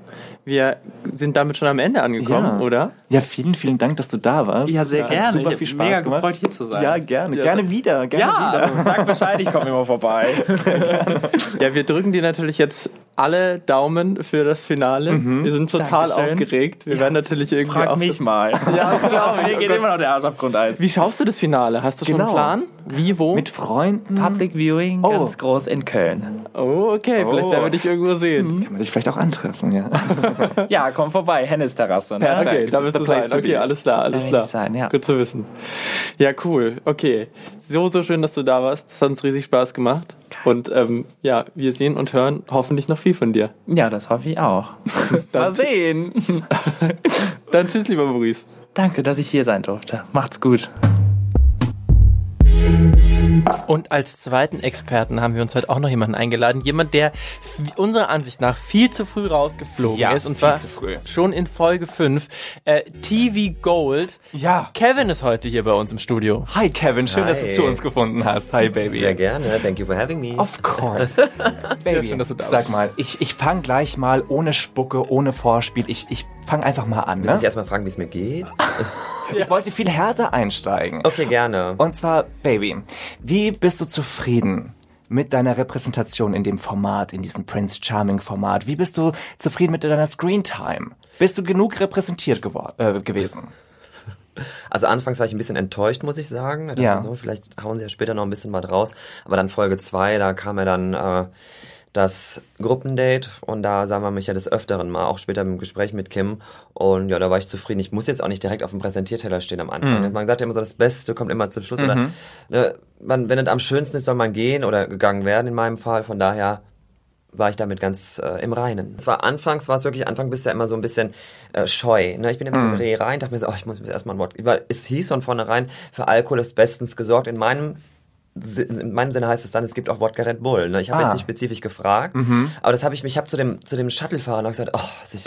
wir sind damit schon am Ende angekommen, Ja. oder? Ja, vielen, vielen Dank, dass du da warst. Ja, sehr Hat gerne. Super Ich viel Spaß mega gemacht. gefreut, hier zu sein. Ja, gerne. Ja. Gerne wieder. Gerne Ja, wieder. also sag Bescheid, ich komme immer vorbei. Ja, wir drücken dir natürlich jetzt alle Daumen für das Finale. Wir sind total Dankeschön. aufgeregt. Wir werden natürlich irgendwie Frag auch. mich mal. Ja, das glaube Mir geht immer noch der Arsch auf Grundeis. Wie schaust du das Finale? Hast du schon Genau. einen Plan? Wie, wo? Mit Freunden. Public Viewing, Oh. ganz groß in Köln. oh, okay, vielleicht Oh. werden wir dich irgendwo sehen. Kann man dich vielleicht auch antreffen, ja. Ja, komm vorbei, Hennis Terrasse. Ne? Okay, da wirst The du place sein. Okay, alles klar, alles klar. sein, ja. Gut zu wissen. Ja, cool. Okay. So, so schön, dass du da warst. Das hat uns riesig Spaß gemacht. Und ähm, ja, wir sehen und hören hoffentlich noch viel von dir. Ja, das hoffe ich auch. Mal sehen. Dann tschüss, lieber Maurice. Danke, dass ich hier sein durfte. Macht's gut. Und als zweiten Experten haben wir uns heute auch noch jemanden eingeladen. Jemand, der unserer Ansicht nach viel zu früh rausgeflogen Ja, ist. Und viel zwar zu früh. schon in Folge 5. Äh, TV Gold. Ja. Kevin ist heute hier bei uns im Studio. Hi Kevin, schön, dass du Hi. zu uns gefunden hast. Hi Baby. Sehr gerne. Thank you for having me. Of course. Baby, schön, dass du da sag bist. mal, ich, ich fange gleich mal ohne Spucke, ohne Vorspiel. Ich, ich fange einfach mal an. Muss ich Ne? erstmal fragen, wie es mir geht? Ich wollte viel härter einsteigen. Okay, gerne. Und zwar, Baby, wie bist du zufrieden mit deiner Repräsentation in dem Format, in diesem Prince Charming Format? Wie bist du zufrieden mit deiner Screen Time? Bist du genug repräsentiert äh, gewesen? Also anfangs war ich ein bisschen enttäuscht, muss ich sagen. Ja. So, vielleicht hauen sie ja später noch ein bisschen was raus. Aber dann Folge 2, da kam ja dann äh, das Gruppendate und da sahen wir mich ja des Öfteren mal, auch später im Gespräch mit Kim. Und ja, da war ich zufrieden. Ich muss jetzt auch nicht direkt auf dem Präsentierteller stehen am Anfang. Man sagt ja immer so, das Beste kommt immer zum Schluss. Oder ne, man, wenn es am schönsten ist, soll man gehen oder gegangen werden in meinem Fall. Von daher war ich damit ganz äh, im Reinen. Zwar anfangs war es wirklich, Anfang bist du ja immer so ein bisschen äh, scheu. Ne? Ich bin immer so im Reh rein, dachte mir so, oh, ich muss mir erstmal ein Wort. Weil es hieß von vornherein, für Alkohol ist bestens gesorgt. In meinem in meinem Sinne heißt es dann, es gibt auch Wodka Red Bull. Ne? Ich habe Ah. jetzt nicht spezifisch gefragt, aber das habe ich mich, ich habe zu dem, zu dem Shuttle-Fahrer noch gesagt, oh,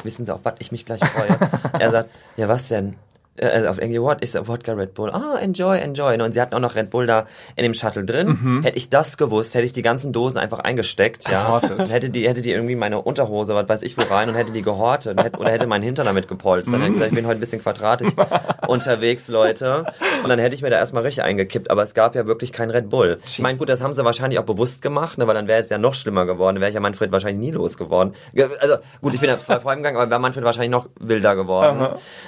wissen Sie, auf was ich mich gleich freue. er sagt, ja was denn? Äh, also auf Englisch, what is a Wodka Red Bull? Ah, enjoy, enjoy. Und sie hatten auch noch Red Bull da in dem Shuttle drin. Mhm. Hätte ich das gewusst, hätte ich die ganzen Dosen einfach eingesteckt, ja. Und hätte die, hätte die irgendwie meine Unterhose, was weiß ich wo rein und hätte die gehortet und hätte, oder hätte meinen Hintern damit gepolstert. Dann hätte ich gesagt, ich bin heute ein bisschen quadratisch unterwegs, Leute. Und dann hätte ich mir da erstmal richtig eingekippt. Aber es gab ja wirklich kein Red Bull. Ich meine, gut, das haben sie wahrscheinlich auch bewusst gemacht, ne, weil dann wäre es ja noch schlimmer geworden. Dann wäre ich ja Manfred wahrscheinlich nie losgeworden. Ge- Also gut, ich bin ja zwar vorgegangen, aber wäre Manfred wahrscheinlich noch wilder geworden.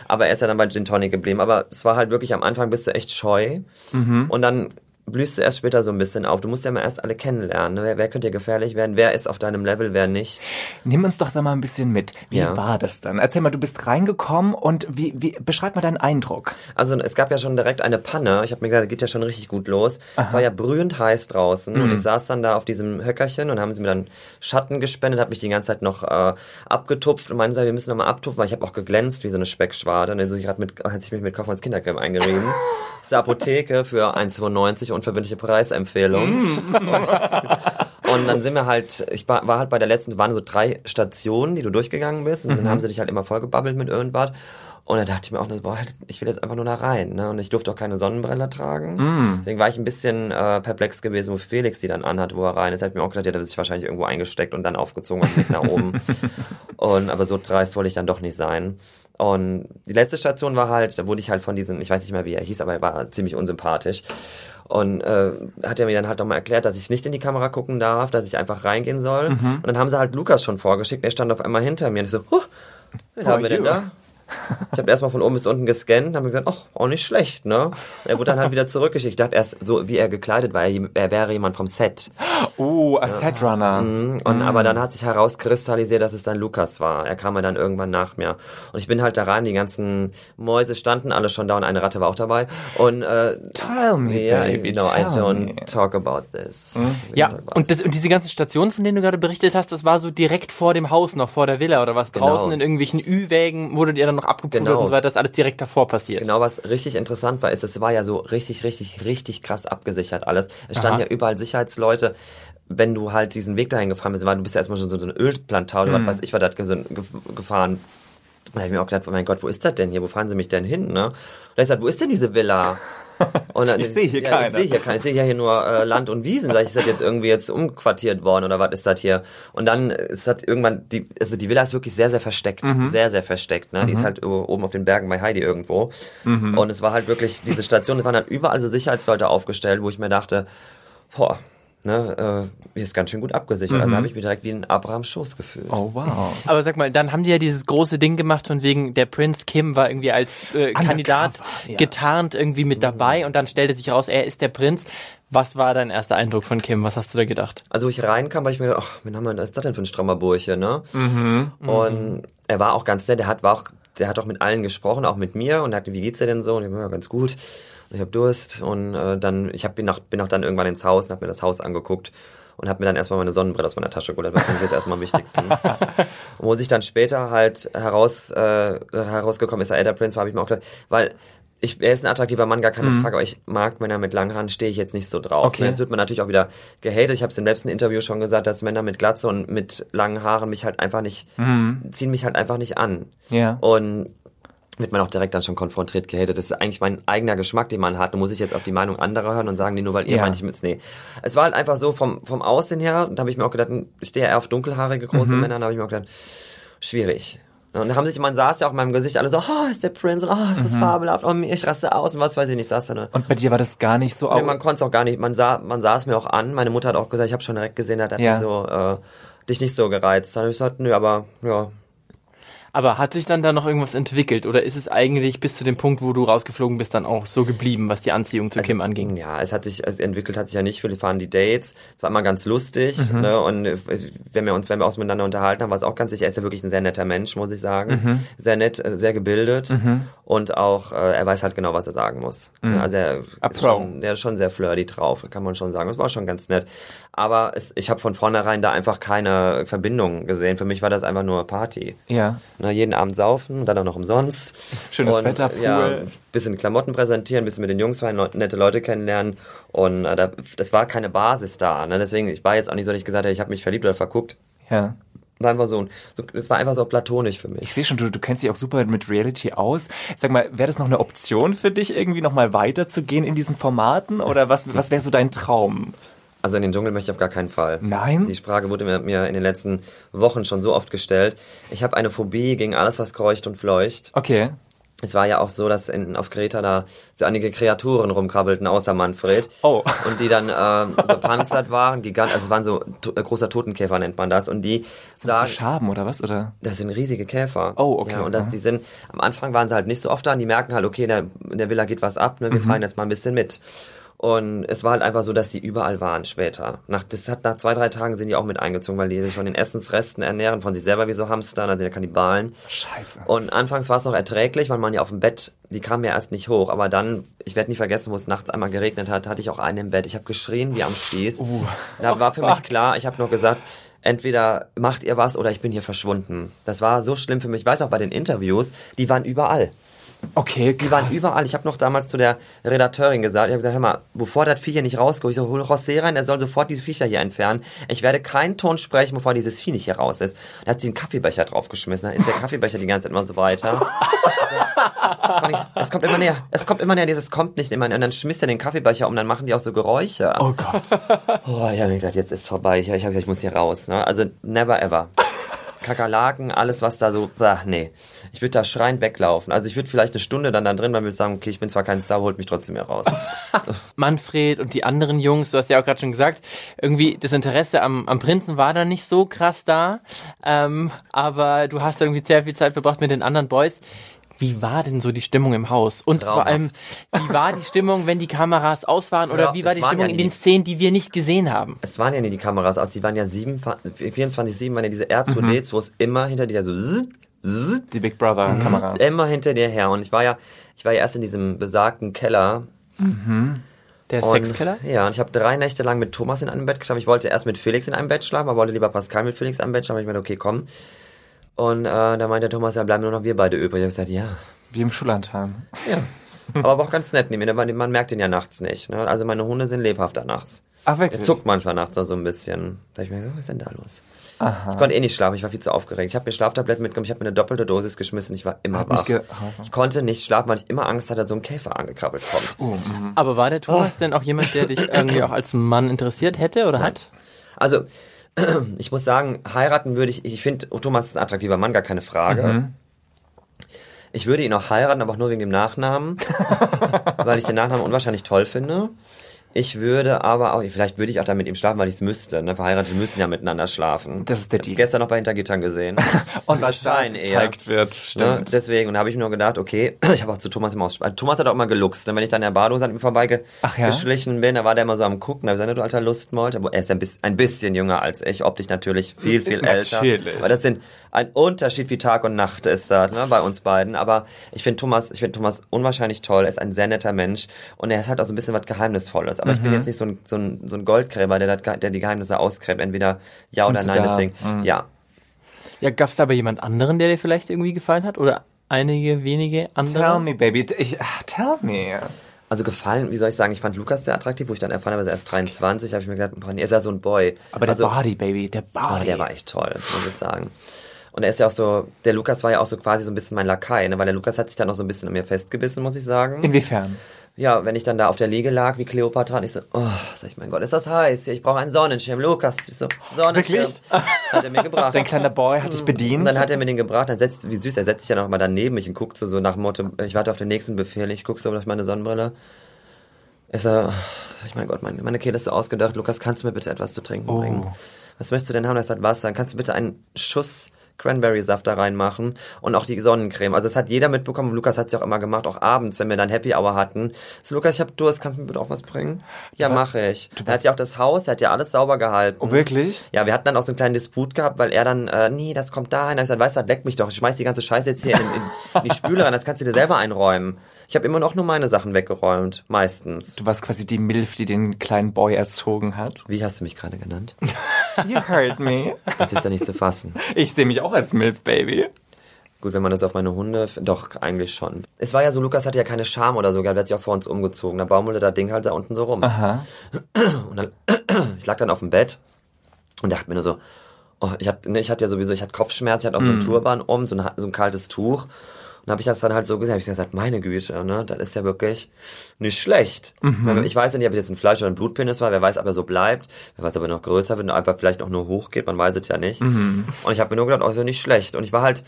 Aber er ist ja dann bei Gin Tonic geblieben. Aber es war halt wirklich am Anfang bist du echt scheu. Und dann blühst du erst später so ein bisschen auf. Du musst ja mal erst alle kennenlernen. Ne? Wer, wer könnte dir gefährlich werden? Wer ist auf deinem Level, wer nicht? Nimm uns doch da mal ein bisschen mit. Wie Ja. war das dann? Erzähl mal, du bist reingekommen und wie, wie beschreib mal deinen Eindruck. Also es gab ja schon direkt eine Panne. Ich habe mir gedacht, das geht ja schon richtig gut los. Es war ja brühend heiß draußen und ich saß dann da auf diesem Höckerchen und haben sie mir dann Schatten gespendet, habe mich die ganze Zeit noch äh, abgetupft und meinen sie, wir müssen noch mal abtupfen, weil ich habe auch geglänzt wie so eine Speckschwade. Und dann so ich grad mit, hatte ich mich mit Kaufmanns Kindercreme eingerieben. Das ist eine Apotheke für 1,95 unverbindliche Preisempfehlung. Und dann sind wir halt, ich war, war halt bei der letzten, waren so drei Stationen, die du durchgegangen bist. Und dann haben sie dich halt immer vollgebabbelt mit irgendwas. Und da dachte ich mir auch, boah, ich will jetzt einfach nur da rein. Ne? Und ich durfte auch keine Sonnenbrille tragen. Deswegen war ich ein bisschen äh, perplex gewesen, wo Felix die dann anhat, wo er rein ist. Hat mir auch gedacht, ja, der hat sich wahrscheinlich irgendwo eingesteckt und dann aufgezogen und Weg nach oben. und aber so dreist wollte ich dann doch nicht sein. Und die letzte Station war halt, da wurde ich halt von diesem, ich weiß nicht mehr, wie er hieß, aber er war ziemlich unsympathisch. Und äh, hat er mir dann halt nochmal erklärt, dass ich nicht in die Kamera gucken darf, dass ich einfach reingehen soll. Und dann haben sie halt Lukas schon vorgeschickt, der stand auf einmal hinter mir. Und ich so, huh, wen haben wir denn da? Ich habe erstmal von oben bis unten gescannt und habe mir gesagt, ach, auch nicht schlecht, ne? Er wurde dann halt wieder zurückgeschickt. Ich dachte erst, so wie er gekleidet war, er, er wäre jemand vom Set. Oh, a Setrunner. Und aber dann hat sich herauskristallisiert, dass es dann Lukas war. Er kam ja dann irgendwann nach mir. Und ich bin halt da rein, die ganzen Mäuse standen alle schon da und eine Ratte war auch dabei. Und äh, Tell me, ja, baby, no, I tell don't me. talk about this. Ja, und, das, und diese ganzen Stationen, von denen du gerade berichtet hast, das war so direkt vor dem Haus noch, vor der Villa oder was? Genau. Draußen in irgendwelchen Ü-Wägen wurdet ihr dann noch abgepudert Genau. und so weiter, das alles direkt davor passiert. Genau, was richtig interessant war, ist, es war ja so richtig, richtig, richtig krass abgesichert alles. Es standen Aha. ja überall Sicherheitsleute. Wenn du halt diesen Weg dahin gefahren bist, weil du bist ja erstmal schon so eine Ölplantage, Mhm. was weiß ich, war gef- gefahren. Da habe ich mir auch gedacht, oh mein Gott, wo ist das denn hier? Wo fahren sie mich denn hin? Ne? Und da hab ich gesagt, wo ist denn diese Villa? Und dann, Ich sehe hier ja, keine. Ich sehe hier keine. Ich sehe ja hier nur äh, Land und Wiesen. Sag ich, ist das jetzt irgendwie jetzt umquartiert worden oder was ist das hier? Und dann ist das irgendwann, die, also die Villa ist wirklich sehr, sehr versteckt. Mhm. Sehr, sehr versteckt. Ne? Die ist halt o- oben auf den Bergen bei Heidi irgendwo. Mhm. Und es war halt wirklich, diese Station, es waren halt überall so Sicherheitsleute aufgestellt, wo ich mir dachte, boah, ne, äh, hier ist ganz schön gut abgesichert. Also habe ich mich direkt wie in Abrahams Schoß gefühlt. Mhm. Oh, wow. Aber sag mal, dann haben die ja dieses große Ding gemacht von wegen, der Prinz Kim war irgendwie als äh, Kandidat ja. getarnt irgendwie mit dabei und dann stellte sich raus, er ist der Prinz. Was war dein erster Eindruck von Kim? Was hast du da gedacht? Also wo ich reinkam, habe ich mir gedacht, ach, wen haben wir, was ist das denn für ein strammer Bursche, ne? Mhm. Und er war auch ganz nett, der hat, war auch, der hat auch mit allen gesprochen, auch mit mir und er hat, wie geht's dir denn so? Und ich war ja, ganz gut. Und ich habe Durst und äh, dann, ich hab, bin, auch, bin auch dann irgendwann ins Haus und habe mir das Haus angeguckt und habe mir dann erstmal meine Sonnenbrille aus meiner Tasche geholt. Das war jetzt erstmal am wichtigsten. und wo sich dann später halt heraus, äh, herausgekommen ist, der Elder Prince, habe ich mir auch gedacht, weil ich, er ist ein attraktiver Mann, gar keine Frage, aber ich mag Männer mit langen Haaren, stehe ich jetzt nicht so drauf. Okay. Jetzt wird man natürlich auch wieder gehatet. Ich habe es im letzten Interview schon gesagt, dass Männer mit Glatze und mit langen Haaren mich halt einfach nicht, ziehen mich halt einfach nicht an. Ja. Und wird man auch direkt dann schon konfrontiert, gehatet. Das ist eigentlich mein eigener Geschmack, den man hat. Da muss ich jetzt auf die Meinung anderer hören und sagen, nee, nur weil ihr Ja. meint, ich mit nee. Es war halt einfach so vom, vom Aussehen her, da habe ich mir auch gedacht, ich stehe eher auf dunkelhaarige große Männer, da habe ich mir auch gedacht, schwierig. Und da haben sich, man saß ja auch in meinem Gesicht alle so, oh, ist der Prinz und oh, ist das fabelhaft, oh, ich raste aus und was weiß ich nicht, saß da ne. Und bei dir war das gar nicht so Nee, man konnte es auch gar nicht, man sah, man sah es mir auch an. Meine Mutter hat auch gesagt, ich habe schon direkt gesehen, da hat Ja. mich so, äh, dich nicht so gereizt. Da habe ich gesagt, nö, aber ja, Aber hat sich dann da noch irgendwas entwickelt oder ist es eigentlich bis zu dem Punkt, wo du rausgeflogen bist, dann auch so geblieben, was die Anziehung zu Kim anging? Ja, es hat sich, es entwickelt hat sich ja nicht viel. Wir fahren die Dates. Es war immer ganz lustig. Ne? Und äh, wenn wir uns, wenn wir uns miteinander unterhalten haben, war es auch ganz wichtig. Er ist ja wirklich ein sehr netter Mensch, muss ich sagen. Sehr nett, äh, sehr gebildet. Und auch, äh, er weiß halt genau, was er sagen muss. Ne? Also er ist schon, der ist schon sehr flirty drauf, kann man schon sagen. Das war schon ganz nett. Aber es, ich habe von vornherein da einfach keine Verbindung gesehen. Für mich war das einfach nur Party. Ja. Na, jeden Abend saufen, dann auch noch umsonst. Schönes und, Wetter, Pool. Ja, bisschen Klamotten präsentieren, bisschen mit den Jungs feiern, nette Leute kennenlernen. Und äh, da, das war keine Basis da. Ne? Deswegen, ich war jetzt auch nicht so, dass ich gesagt habe, ich habe mich verliebt oder verguckt. Ja. war einfach so, so das war einfach so platonisch für mich. Ich sehe schon, du, du kennst dich auch super mit Reality aus. Sag mal, wäre das noch eine Option für dich, irgendwie nochmal weiterzugehen in diesen Formaten? Oder was, was wäre so dein Traum? Also in den Dschungel möchte ich auf gar keinen Fall. Nein? Die Frage wurde mir, mir in den letzten Wochen schon so oft gestellt. Ich habe eine Phobie gegen alles, was kreucht und fleucht. Okay. Es war ja auch so, dass in, auf Kreta da so einige Kreaturen rumkrabbelten, außer Manfred. Oh. Und die dann äh, bepanzert waren, gigant, also es waren so to äh, großer Totenkäfer nennt man das. Und die Sind das so Schaben oder was? Oder? das sind riesige Käfer. Oh, okay. Ja, und das, Mhm. die sind, am Anfang waren sie halt nicht so oft da und die merken halt, okay, in der, in der Villa geht was ab, ne, wir Mhm. fahren jetzt mal ein bisschen mit. Und es war halt einfach so, dass die überall waren später. Nach, das hat nach zwei, drei Tagen sind die auch mit eingezogen, weil die sich von den Essensresten ernähren, von sich selber wie so Hamstern, also die Kannibalen. Scheiße. Und anfangs war es noch erträglich, weil man ja auf dem Bett, die kamen ja erst nicht hoch. Aber dann, ich werde nicht vergessen, wo es nachts einmal geregnet hat, hatte ich auch einen im Bett. Ich habe geschrien wie am Spieß. da war für mich klar, ich habe nur gesagt, entweder macht ihr was oder ich bin hier verschwunden. Das war so schlimm für mich. Ich weiß auch bei den Interviews, die waren überall. Okay, Die waren überall. Ich habe noch damals zu der Redakteurin gesagt, ich habe gesagt, hör mal, bevor das Viech hier nicht rauskommt, ich so, hol José rein, er soll sofort diese Viecher hier entfernen. Ich werde keinen Ton sprechen, bevor dieses Vieh nicht hier raus ist. Da hat sie einen Kaffeebecher draufgeschmissen, dann ist der Kaffeebecher die ganze Zeit immer so weiter. Also, ich, es kommt immer näher, es kommt immer näher, dieses kommt nicht immer näher. Und dann schmisst er den Kaffeebecher um, dann machen die auch so Geräusche. Oh Gott. Oh, ich habe mir gedacht, jetzt ist vorbei. Ich habe gesagt, ich muss hier raus. Ne? Also never ever. Kakerlaken, alles was da so, bah, nee. Ich würde da schreiend weglaufen. Also ich würde vielleicht eine Stunde dann da drin, weil würde sagen, okay, ich bin zwar kein Star, holt mich trotzdem hier raus. Manfred und die anderen Jungs, du hast ja auch gerade schon gesagt, irgendwie das Interesse am, am Prinzen war da nicht so krass da, ähm, aber du hast irgendwie sehr viel Zeit verbracht mit den anderen Boys. Wie war denn so die Stimmung im Haus? Und vor Traumhaft. allem, wie war die Stimmung, wenn die Kameras aus waren? Oder Ja, wie war die Stimmung ja in den Szenen, die wir nicht gesehen haben? Es waren ja nie die Kameras aus, die waren ja sieben, 24-7 waren ja diese R2Ds, wo es immer hinter dir so zzz, zzz, Die Big Brother Kameras. immer hinter dir her. Und ich war ja, ich war ja erst in diesem besagten Keller. Der Und, Sexkeller? Ja, und ich habe drei Nächte lang mit Thomas in einem Bett geschlafen. Ich wollte erst mit Felix in einem Bett schlafen, aber wollte lieber Pascal mit Felix in einem Bett schlafen. Ich meinte, okay, komm. Und äh, da meinte Thomas, ja, bleiben nur noch wir beide übrig. Ich habe gesagt, ja. Wie im Schullandheim. Ja. Aber war auch ganz nett neben mir. Man, man merkt den ja nachts nicht. Ne? Also meine Hunde sind lebhafter nachts. Ach, Er wirklich? zuckt manchmal nachts noch so ein bisschen. Da hab ich mir gedacht, was ist denn da los? Ich konnte eh nicht schlafen, ich war viel zu aufgeregt. Ich habe mir Schlaftabletten mitgenommen, ich habe mir eine doppelte Dosis geschmissen, ich war immer Hat wach. Ich konnte nicht schlafen, weil ich immer Angst hatte, dass so ein Käfer angekrabbelt kommt. Oh, mhm. Aber war der Thomas denn auch jemand, der dich irgendwie auch als Mann interessiert hätte oder hat? Also, ich muss sagen, heiraten würde ich, ich finde, Thomas ist ein attraktiver Mann, gar keine Frage. Mhm. Ich würde ihn auch heiraten, aber auch nur wegen dem Nachnamen, weil ich den Nachnamen unwahrscheinlich toll finde. Ich würde aber auch, vielleicht würde ich auch dann mit ihm schlafen, weil ich es müsste. Ne? Verheiratet müssen ja miteinander schlafen. Das ist der Deal. gestern noch bei Hintergittern gesehen. Und was da Schein eher. gezeigt wird, Ne? stimmt. Deswegen, und da habe ich mir nur gedacht, okay, ich habe auch zu Thomas immer aus Thomas hat auch immer geluchst. Ne? Wenn ich dann in der Badehose an ihm Ach ja? vorbeigeschlichen bin, da war der immer so am Gucken. Da habe ich gesagt, du alter Lustmold. Aber Er ist ein bisschen, ein bisschen jünger als ich, optisch natürlich viel, viel älter. Natürlich. Weil das sind ein Unterschied wie Tag und Nacht ist das ne, bei uns beiden. Aber ich finde Thomas, ich finde Thomas unwahrscheinlich toll. Er ist ein sehr netter Mensch und er hat auch so ein bisschen was Geheimnisvolles. Aber ich Mhm. bin jetzt nicht so ein, so ein, so ein Goldgräber, der, das, der die Geheimnisse ausgräbt. Entweder ja Sind oder sie nein. da? Deswegen, Mhm. ja. Ja, gab's da aber jemand anderen, der dir vielleicht irgendwie gefallen hat? Oder einige wenige andere? Tell me, baby. Ich, ach, tell me. Also gefallen, wie soll ich sagen, ich fand Lukas sehr attraktiv, wo ich dann erfahren habe, er ist 23, habe ich mir gedacht, boah, nee, er ist ja so ein Boy. Aber der also, Body, baby, der Body. oh, der war echt toll, muss ich sagen. Und er ist ja auch so, der Lukas war ja auch so quasi so ein bisschen mein Lakai, ne? weil der Lukas hat sich dann auch so ein bisschen an mir festgebissen, muss ich sagen. Inwiefern? Ja, wenn ich dann da auf der Liege lag, wie Cleopatra, und ich so, oh, sag ich, mein Gott, ist das heiß? Ich brauche einen Sonnenschirm. Lukas, ich so, Sonnenschirm. Wirklich? Hat er mir gebracht. Dein kleiner Boy hat dich bedient. Und dann hat er mir den gebracht, dann setzt, wie süß, er setzt sich dann auch mal daneben mich und guckt so, so nach Motto, ich warte auf den nächsten Befehl, ich guck so durch meine Sonnenbrille. Ich so, sag ich, mein Gott, meine, meine Kehle ist so ausgedacht, Lukas, kannst du mir bitte etwas zu trinken Oh. bringen? Was möchtest du denn haben? Das hat Wasser. Kannst du bitte einen Schuss Cranberry-Saft da reinmachen und auch die Sonnencreme. Also das hat jeder mitbekommen. Lukas hat es ja auch immer gemacht, auch abends, wenn wir dann Happy Hour hatten. So, Lukas, ich hab Durst, kannst du mir bitte auch was bringen? Ja, mache ich. du Er hat ja auch das Haus, er hat ja alles sauber gehalten. oh, wirklich? Ja, wir hatten dann auch so einen kleinen Disput gehabt, weil er dann, äh, nee, das kommt da rein. Da hab ich gesagt, weißt du, was, leck mich doch. Ich schmeiß die ganze Scheiße jetzt hier in, in, in die Spüle rein. Das kannst du dir selber einräumen. Ich habe immer noch nur meine Sachen weggeräumt. Meistens. Du warst quasi die Milf, die den kleinen Boy erzogen hat. Wie hast du mich gerade genannt? You heard me. Das ist ja nicht zu fassen. Ich sehe mich auch als Milf, baby. Gut, wenn man das auf meine Hunde, doch, eigentlich schon. Es war ja so, Lukas hatte ja keine Scham oder so, der hat sich auch vor uns umgezogen. Da baumelte das Ding halt da unten so rum. Aha. Und dann, ich lag dann auf dem Bett und dachte mir nur so, Oh, ich, hatte, ne, ich hatte ja sowieso, ich hatte Kopfschmerz, ich hatte auch so einen Turban um, so ein, so ein kaltes Tuch. Und habe ich das dann halt so gesehen, habe ich gesagt, meine Güte, ne, das ist ja wirklich nicht schlecht. Ich weiß ja nicht, ob es jetzt ein Fleisch- oder ein Blutpenis war, wer weiß, ob er so bleibt, wer weiß, ob er noch größer wird und einfach vielleicht auch nur hochgeht, man weiß es ja nicht. Und ich habe mir nur gedacht, oh, ist ja nicht schlecht. Und ich war halt,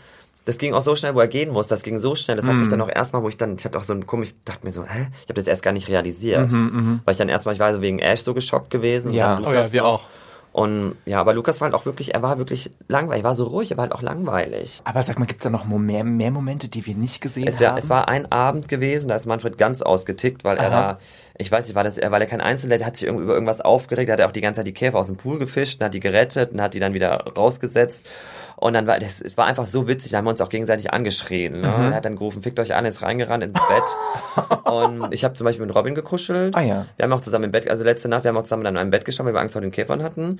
das ging auch so schnell, wo er gehen muss, das ging so schnell, das hat mich dann auch erstmal, wo ich dann, ich hatte auch so ein komisch, dachte mir so, hä, ich habe das erst gar nicht realisiert. Weil ich dann erstmal, ich war so wegen Ash so geschockt gewesen. und Ja. dann Oh ja, wir noch. auch. Und ja, aber Lukas war halt auch wirklich, er war wirklich langweilig, er war so ruhig, er war halt auch langweilig. Aber sag mal, gibt's da noch mehr, mehr Momente, die wir nicht gesehen Es, wär, haben? es war ein Abend gewesen, da ist Manfred ganz ausgetickt, weil er Aha. da, ich weiß nicht, war das, er, weil er kein Einzelner, der hat sich irgendwie über irgendwas aufgeregt, hat er auch die ganze Zeit die Käfer aus dem Pool gefischt und hat die gerettet und hat die dann wieder rausgesetzt. Und dann war das es war einfach so witzig, da haben wir uns auch gegenseitig angeschrien. Ne? Mhm. Er hat dann gerufen, fickt euch an, ist reingerannt ins Bett. und ich habe zum Beispiel mit Robin gekuschelt. Ah ja. Wir haben auch zusammen im Bett, also letzte Nacht, wir haben auch zusammen dann in einem Bett geschaut, weil wir Angst vor den Käfern hatten.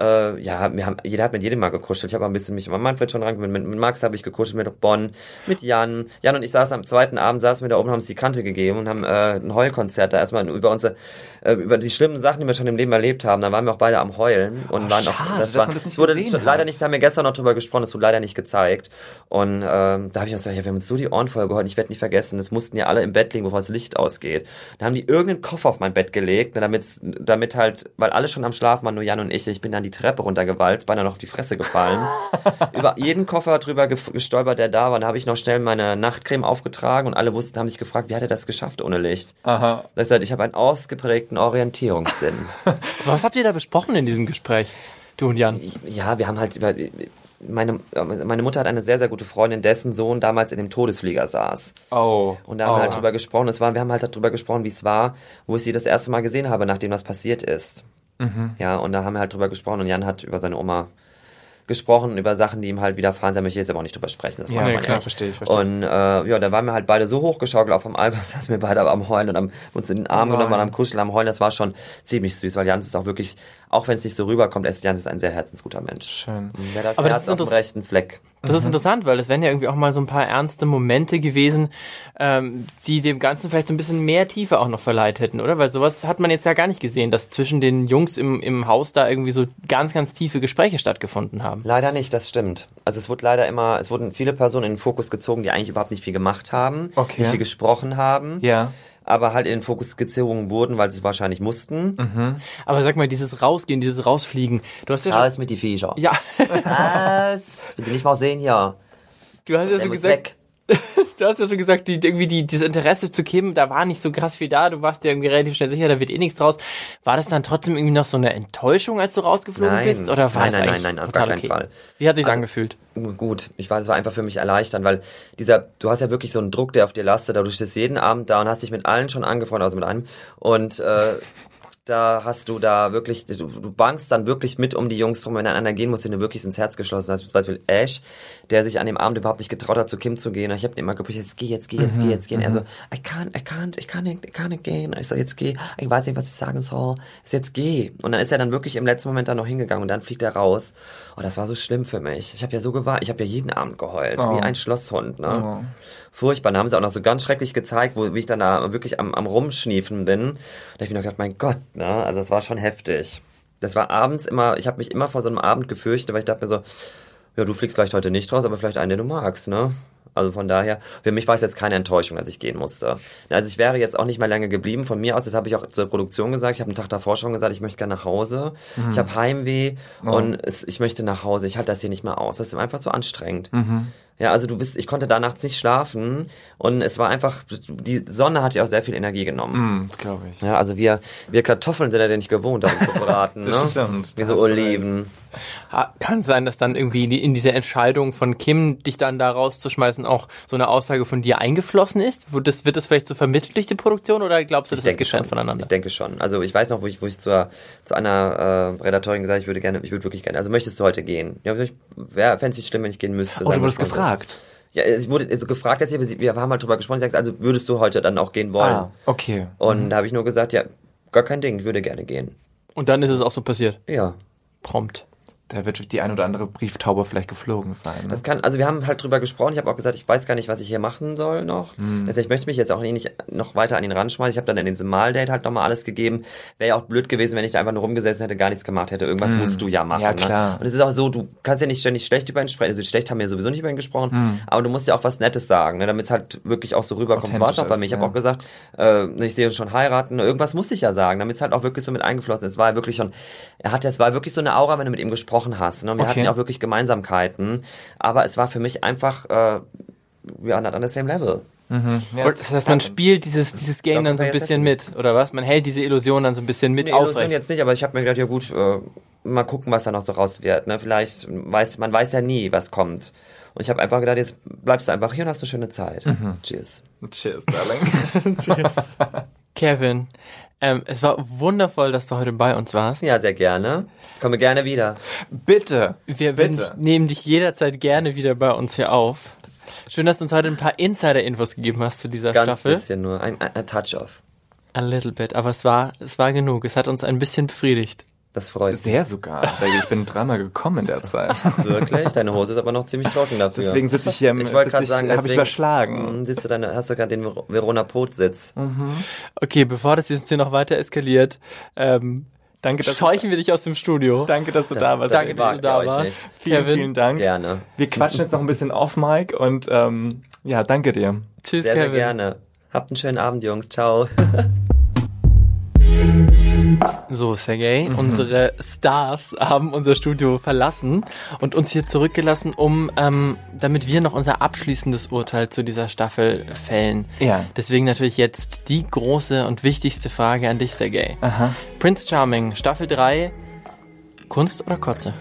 Äh, ja, wir haben, jeder hat mit jedem mal gekuschelt. Ich habe ein bisschen mich mit Manfred schon dran, mit, mit, Max habe ich gekuschelt, mit Bonn, mit Jan. Jan und ich saßen am zweiten Abend, saßen wir da oben, haben uns die Kante gegeben und haben äh, ein Heulkonzert da erstmal über unsere, äh, über die schlimmen Sachen, die wir schon im Leben erlebt haben. Da waren wir auch beide am Heulen und waren auch, schade, das dass war, das nicht wurde gesehen leider nicht, da haben wir gestern noch drüber gesprochen, es wurde leider nicht gezeigt. Und ähm, da habe ich auch gesagt, ja, wir haben uns so die Ohren voll geheult, ich werde nicht vergessen, es mussten ja alle im Bett liegen, bevor das Licht ausgeht. Da haben die irgendeinen Koffer auf mein Bett gelegt, ne, damit, damit halt, weil alle schon am Schlafen waren, nur Jan und ich, ich bin dann die Treppe runtergewalzt, beinahe noch auf die Fresse gefallen. Über jeden Koffer drüber gestolpert, der da war. Dann habe ich noch schnell meine Nachtcreme aufgetragen und alle wussten, haben sich gefragt, wie hat er das geschafft ohne Licht? Aha. Das heißt, ich habe einen ausgeprägten Orientierungssinn. Was habt ihr da besprochen in diesem Gespräch, du und Jan? ja, wir haben halt über. Meine, meine Mutter hat eine sehr, sehr gute Freundin, dessen Sohn damals in dem Todesflieger saß. Oh. Und da haben oh. wir halt drüber gesprochen. Es war, wir haben halt darüber gesprochen, wie es war, wo ich sie das erste Mal gesehen habe, nachdem das passiert ist. Ja, und da haben wir halt drüber gesprochen und Jan hat über seine Oma gesprochen, über Sachen, die ihm halt widerfahren sind. Da möchte ich jetzt aber auch nicht drüber sprechen. Das Ja, nee, klar, verstehe ich, verstehe. Und äh, ja, da waren wir halt beide so hochgeschaukelt auf dem Album, dass wir beide am Heulen und am, uns in den Arm genommen waren, am Kuscheln, am Heulen. Das war schon ziemlich süß, weil Jans ist auch wirklich, auch wenn es nicht so rüberkommt, ist Jans ist ein sehr herzensguter Mensch. Schön. Der hat das Aber das Herz ist auf dem rechten Fleck. Das ist interessant, weil es wären ja irgendwie auch mal so ein paar ernste Momente gewesen, ähm, die dem Ganzen vielleicht so ein bisschen mehr Tiefe auch noch verleiht hätten, oder? Weil sowas hat man jetzt ja gar nicht gesehen, dass zwischen den Jungs im, im Haus da irgendwie so ganz, ganz tiefe Gespräche stattgefunden haben. Leider nicht, das stimmt. Also es wurde leider immer, es wurden viele Personen in den Fokus gezogen, die eigentlich überhaupt nicht viel gemacht haben, Okay. nicht viel gesprochen haben, Ja. Aber halt in den Fokus gezogen wurden, weil sie es wahrscheinlich mussten. Aber sag mal, dieses Rausgehen, dieses Rausfliegen, du hast ja schon, ist mit die Viecher. ja, Was? Will die nicht mal sehen hier. du hast ja schon gesagt, weg. du hast ja schon gesagt, die, irgendwie die, dieses Interesse zu Kim, da war nicht so krass viel da, du warst dir irgendwie relativ schnell sicher, da wird eh nichts draus. War das dann trotzdem irgendwie noch so eine Enttäuschung, als du rausgeflogen Nein. bist? Oder war Nein, es nein, eigentlich nein, nein, auf gar keinen okay? Fall. Wie hat sich's Also- angefühlt? Gut, ich weiß, es war einfach für mich erleichternd, weil dieser, du hast ja wirklich so einen Druck, der auf dir lastet, du stehst jeden Abend da und hast dich mit allen schon angefreundet, also mit einem, und äh, da hast du da wirklich, du, du bangst dann wirklich mit um die Jungs drum, wenn einer gehen muss, den du wirklich ins Herz geschlossen hast. Zum Beispiel Ash, der sich an dem Abend überhaupt nicht getraut hat, zu Kim zu gehen. Und ich habe immer gepusht, jetzt geh, jetzt geh, jetzt geh, jetzt geh. Und er so, I can't, I can't, ich kann nicht, ich kann nicht gehen. Ich so, jetzt geh. Ich weiß nicht, was ich sagen soll. Ich so, jetzt geh. Und dann ist er dann wirklich im letzten Moment dann noch hingegangen und dann fliegt er raus. Oh, das war so schlimm für mich. Ich habe ja so gewartet, ich habe ja jeden Abend geheult, Oh. wie ein Schlosshund. Ne? Oh. Furchtbar. Da haben sie auch noch so ganz schrecklich gezeigt, wo, wie ich dann da wirklich am, am Rumschniefen bin. Da hab ich mir noch gedacht, mein Gott, ne? Also es war schon heftig. Das war abends immer, ich habe mich immer vor so einem Abend gefürchtet, weil ich dachte mir so, ja, du fliegst vielleicht heute nicht raus, aber vielleicht einen, den du magst, ne? Also von daher, für mich war es jetzt keine Enttäuschung, dass ich gehen musste. Also ich wäre jetzt auch nicht mehr lange geblieben. Von mir aus, das habe ich auch zur Produktion gesagt. Ich habe einen Tag davor schon gesagt, ich möchte gerne nach Hause. Ich habe Heimweh und es, ich möchte nach Hause. Ich halte das hier nicht mehr aus. Das ist einfach zu anstrengend. Ja, also du bist, ich konnte da nachts nicht schlafen und es war einfach, die Sonne hat ja auch sehr viel Energie genommen. Hm, das glaube ich. Ja, also wir, wir Kartoffeln sind ja nicht gewohnt, darum zu braten, Das ne? stimmt, Wie da so Oliven. Ha- Kann sein, dass dann irgendwie in diese Entscheidung von Kim, dich dann da rauszuschmeißen, auch so eine Aussage von dir eingeflossen ist? Wird das, wird das vielleicht so vermittelt durch die Produktion oder glaubst du, das ist getrennt schon. voneinander? Ich denke schon. Also ich weiß noch, wo ich, wo ich zur, zu einer äh, Redakteurin gesagt habe, ich würde gerne, ich würde wirklich gerne, also möchtest du heute gehen? Ja, ich wäre, fände es nicht schlimm, wenn ich gehen müsste. Oh, du wurdest so. Gefragt. Ja, ich wurde also gefragt, ich, sie- wir haben halt drüber gesprochen, sie sagt, also würdest du heute dann auch gehen wollen? Ah, okay. Und da habe ich nur gesagt, ja, gar kein Ding, ich würde gerne gehen. Und dann ist es auch so passiert. Ja. Prompt. Da wird die ein oder andere Brieftaube vielleicht geflogen sein. Ne? Das kann, also wir haben halt drüber gesprochen. Ich habe auch gesagt, ich weiß gar nicht, was ich hier machen soll noch. Mhm. Also ich möchte mich jetzt auch nicht noch weiter an ihn ranschmeißen. Ich habe dann in diesem Mal-Date halt nochmal alles gegeben. Wäre ja auch blöd gewesen, wenn ich da einfach nur rumgesessen hätte, gar nichts gemacht hätte. Irgendwas mhm. musst du ja machen. Ja, ne? klar. Ne? Und es ist auch so, du kannst ja nicht ständig schlecht über ihn sprechen. Also schlecht haben wir sowieso nicht über ihn gesprochen. Mhm. Aber du musst ja auch was Nettes sagen, ne? damit es halt wirklich auch so rüberkommt. War auch bei mir. Ich habe auch gesagt, äh, ich sehe uns schon heiraten. Irgendwas musste ich ja sagen, damit es halt auch wirklich so mit eingeflossen ist. Es war wirklich schon, er hatte, es war wirklich so eine Aura, wenn du mit ihm gesprochen hast. Ne? Und wir okay. hatten ja auch wirklich Gemeinsamkeiten. Aber es war für mich einfach, äh, we are not on the same level. Mhm. Ja, das heißt, man spielt dieses, dieses Game dann so ein bisschen mit, oder was? Man hält diese Illusion dann so ein bisschen mit nee, aufrecht. Illusion jetzt nicht, aber ich habe mir gedacht, ja gut, äh, mal gucken, was da noch so raus wird. Ne? Vielleicht weiß man weiß ja nie, was kommt. Und ich habe einfach gedacht, jetzt bleibst du einfach hier und hast eine schöne Zeit. Mhm. Cheers. Cheers, darling. Cheers. Kevin, ähm, es war wundervoll, dass du heute bei uns warst. Ja, sehr gerne. Ich komme gerne wieder. Bitte. Wir bitte. nehmen dich jederzeit gerne wieder bei uns hier auf. Schön, dass du uns heute ein paar Insider-Infos gegeben hast zu dieser Ganz Staffel. Ganz bisschen nur, ein, ein Touch-off. A little bit, aber es war, es war genug. Es hat uns ein bisschen befriedigt. Das freut mich. Sehr sogar. Ich bin dreimal gekommen in der Zeit. Wirklich? Deine Hose ist aber noch ziemlich trocken dafür. Deswegen sitze ich hier im Ich wollte gerade sagen, habe ich überschlagen. Sitzt du deine, hast du gerade den Verona Pot Sitz. Mhm. Okay, bevor das jetzt hier noch weiter eskaliert, ähm, Danke, dass Scheuchen wir dich aus dem Studio. Danke, dass du das, da warst. Danke, dass du da warst. Vielen, Kevin. vielen Dank. Gerne. Wir quatschen jetzt noch ein bisschen off, Mike, und ähm, ja, danke dir. Tschüss, sehr, Kevin. Sehr gerne. Habt einen schönen Abend, Jungs. Ciao. So, Sergej, mhm. unsere Stars haben unser Studio verlassen und uns hier zurückgelassen, um, ähm, damit wir noch unser abschließendes Urteil zu dieser Staffel fällen. Ja. Deswegen natürlich jetzt die große und wichtigste Frage an dich, Sergej. Aha. Prince Charming, Staffel 3, Kunst oder Kotze?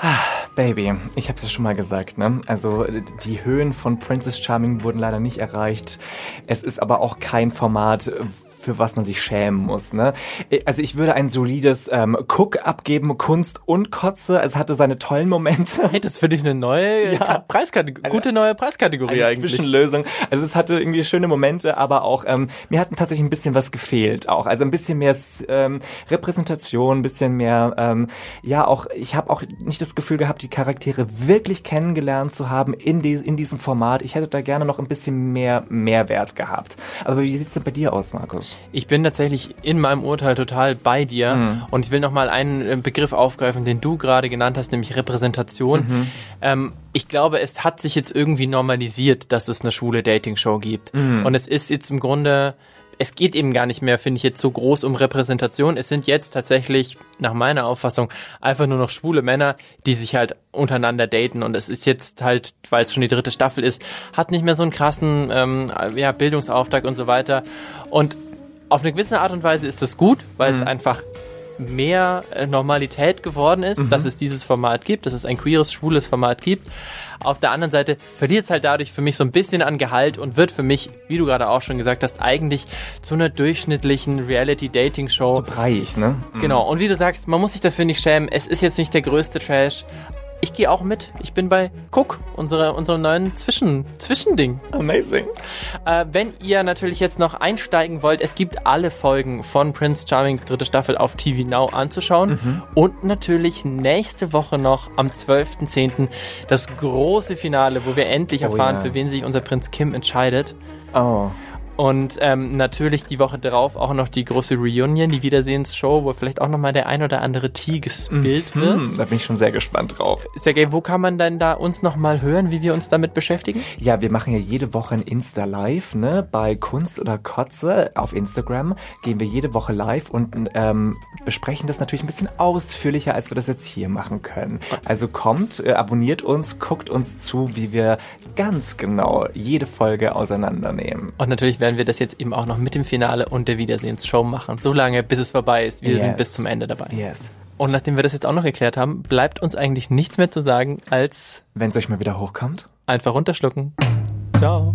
Ah, Baby, ich hab's ja schon mal gesagt, ne? Also die Höhen von Princess Charming wurden leider nicht erreicht. Es ist aber auch kein Format, für was man sich schämen muss. Ne? Also ich würde ein solides ähm, Cook abgeben, Kunst und Kotze. Es hatte seine tollen Momente. Hey, das für dich eine neue ja. Preiskategorie, gute neue Preiskategorie eine eigentlich. Zwischenlösung. Also es hatte irgendwie schöne Momente, aber auch ähm, mir hat tatsächlich ein bisschen was gefehlt auch. Also ein bisschen mehr ähm, Repräsentation, ein bisschen mehr, ähm, ja auch, ich habe auch nicht das Gefühl gehabt, die Charaktere wirklich kennengelernt zu haben in, die, in diesem Format. Ich hätte da gerne noch ein bisschen mehr Mehrwert gehabt. Aber wie sieht's denn bei dir aus, Markus? Ich bin tatsächlich in meinem Urteil total bei dir mhm. und ich will nochmal einen äh, Begriff aufgreifen, den du gerade genannt hast, nämlich Repräsentation. Mhm. Ähm, ich glaube, es hat sich jetzt irgendwie normalisiert, dass es eine schwule Dating-Show gibt. Mhm. Und es ist jetzt im Grunde es geht eben gar nicht mehr, finde ich, jetzt so groß um Repräsentation. Es sind jetzt tatsächlich, nach meiner Auffassung, einfach nur noch schwule Männer, die sich halt untereinander daten. Und es ist jetzt halt, weil es schon die dritte Staffel ist, hat nicht mehr so einen krassen ähm, ja, Bildungsauftrag und so weiter. Und auf eine gewisse Art und Weise ist das gut, weil mhm. es einfach mehr äh, Normalität geworden ist, mhm. dass es dieses Format gibt, dass es ein queeres, schwules Format gibt. Auf der anderen Seite verliert es halt dadurch für mich so ein bisschen an Gehalt und wird für mich, wie du gerade auch schon gesagt hast, eigentlich zu einer durchschnittlichen Reality-Dating-Show. So breiig, ne? Genau. Und wie du sagst, man muss sich dafür nicht schämen. Es ist jetzt nicht der größte Trash, ich gehe auch mit. Ich bin bei Cook, unsere, unserem neuen Zwischen, Zwischending. Amazing. Äh, wenn ihr natürlich jetzt noch einsteigen wollt, es gibt alle Folgen von Prince Charming, dritte Staffel auf TV Now anzuschauen. Mhm. Und natürlich nächste Woche noch am 12.10. das große Finale, wo wir endlich oh erfahren, oh, ja. für wen sich unser Prinz Kim entscheidet. Oh. Und ähm, natürlich die Woche darauf auch noch die große Reunion, die Wiedersehensshow, wo vielleicht auch nochmal der ein oder andere Tee gespielt mhm, wird. Da bin ich schon sehr gespannt drauf. Sergej, wo kann man denn da uns nochmal hören, wie wir uns damit beschäftigen? Ja, wir machen ja jede Woche ein Insta-Live, ne? Bei Kunst oder Kotze auf Instagram gehen wir jede Woche live und ähm, besprechen das natürlich ein bisschen ausführlicher, als wir das jetzt hier machen können. Also kommt, äh, abonniert uns, guckt uns zu, wie wir ganz genau jede Folge auseinandernehmen. Und natürlich werden wir das jetzt eben auch noch mit dem Finale und der Wiedersehensshow machen. So lange, bis es vorbei ist. Wir yes. sind bis zum Ende dabei. Yes. Und nachdem wir das jetzt auch noch erklärt haben, bleibt uns eigentlich nichts mehr zu sagen, als... Wenn es euch mal wieder hochkommt. Einfach runterschlucken. Ciao.